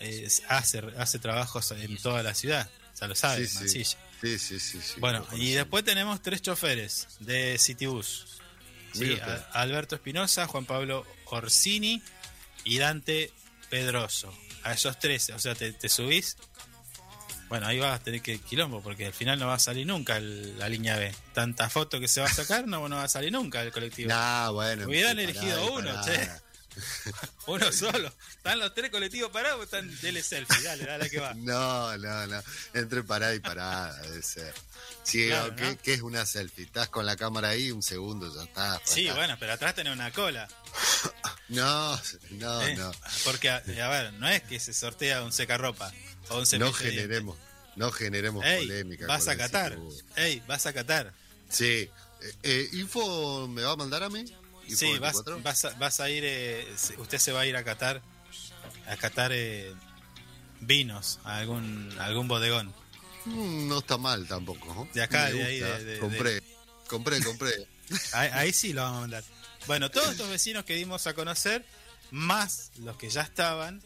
eh, hace, hace trabajos en toda la ciudad. Ya lo sabe, Sí. Mancilla. Sí, sí, sí. sí, Bueno, y después tenemos tres choferes de Citybus. Sí, Alberto Espinosa, Juan Pablo Orsini y Dante Pedroso. A esos tres, o sea, te, te subís. Bueno, ahí vas a tener que quilombo, porque al final no va a salir nunca el- la línea B. Tanta foto que se va a sacar, no, no va a salir nunca el colectivo. [LAUGHS] Nah, bueno. Hubieran elegido uno, che. [LAUGHS] Uno solo. Están los tres colectivos parados, están dele selfie, dale, dale que va. [LAUGHS] No, no, no. Entre parada y parada, debe ser. Sí, Claro, ¿qué, ¿no? qué es una selfie? Estás con la cámara ahí, un segundo, ya está. Sí, bueno, pero atrás tenés una cola. [LAUGHS] No, no, ¿eh? no. Porque, a, a ver, no es que se sortea un secarropa o un No generemos, no generemos Ey, polémica. vas a catar. Ey, vas a catar. Sí. Eh, eh, ¿Info me va a mandar a mí? ¿Info Sí, vas, 24? vas, a, vas a ir, eh, usted se va a ir a catar, a catar eh, vinos a algún, a algún bodegón. Mm, no está mal tampoco. De acá, de ahí, de- de- compré, compré, compré. [LAUGHS] Ahí, ahí sí lo vamos a mandar. Bueno, todos estos vecinos que dimos a conocer, más los que ya estaban,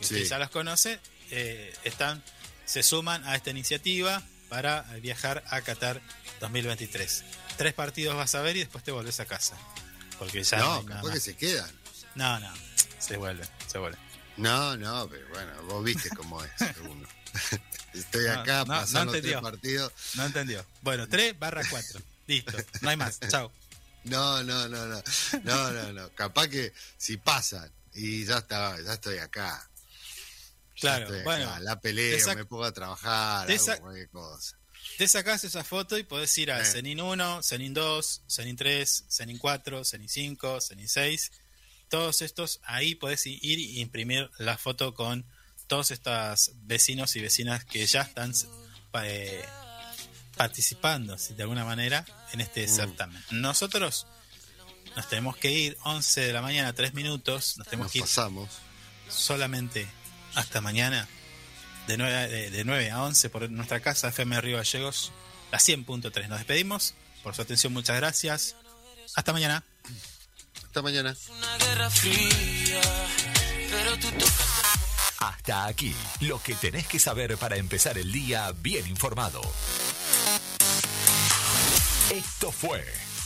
que Sí. usted ya los conoce, eh, están, se suman a esta iniciativa para viajar a Qatar 2023. Tres partidos vas a ver y después te volvés a casa. Porque ya no, capaz que se quedan. no, no, se vuelve, se vuelve. No, no, pero bueno, vos viste cómo es [LAUGHS] uno. [LAUGHS] Estoy No, acá no, no pasando tres partidos. No entendió. Bueno, 3 barra 4. Listo, no hay más. [LAUGHS] Chao. No, no, no, no. No, no, no. Capaz que si pasan y ya está, ya estoy acá. Ya Claro, estoy acá. bueno. La peleo, me pongo a trabajar, te cualquier cosa. Te sacás esa foto y podés ir a Eh. Zenin 1, Zenin 2, Zenin 3, Zenin 4, Zenin 5, Zenin 6. Todos estos, ahí podés ir e imprimir la foto con todos estos vecinos y vecinas que ya están eh, participando, si de alguna manera, en este Mm. certamen. Nosotros nos tenemos que ir 11 de la mañana, 3 minutos. Nos tenemos Nos que ir pasamos. solamente hasta mañana de 9, de, de 9 a 11 por nuestra casa FM Río Gallegos, la 100.3. Nos despedimos. Por su atención, muchas gracias. Hasta mañana. Hasta mañana. Una guerra fría, pero tú tocas Hasta aquí, lo que tenés que saber para empezar el día bien informado. Esto fue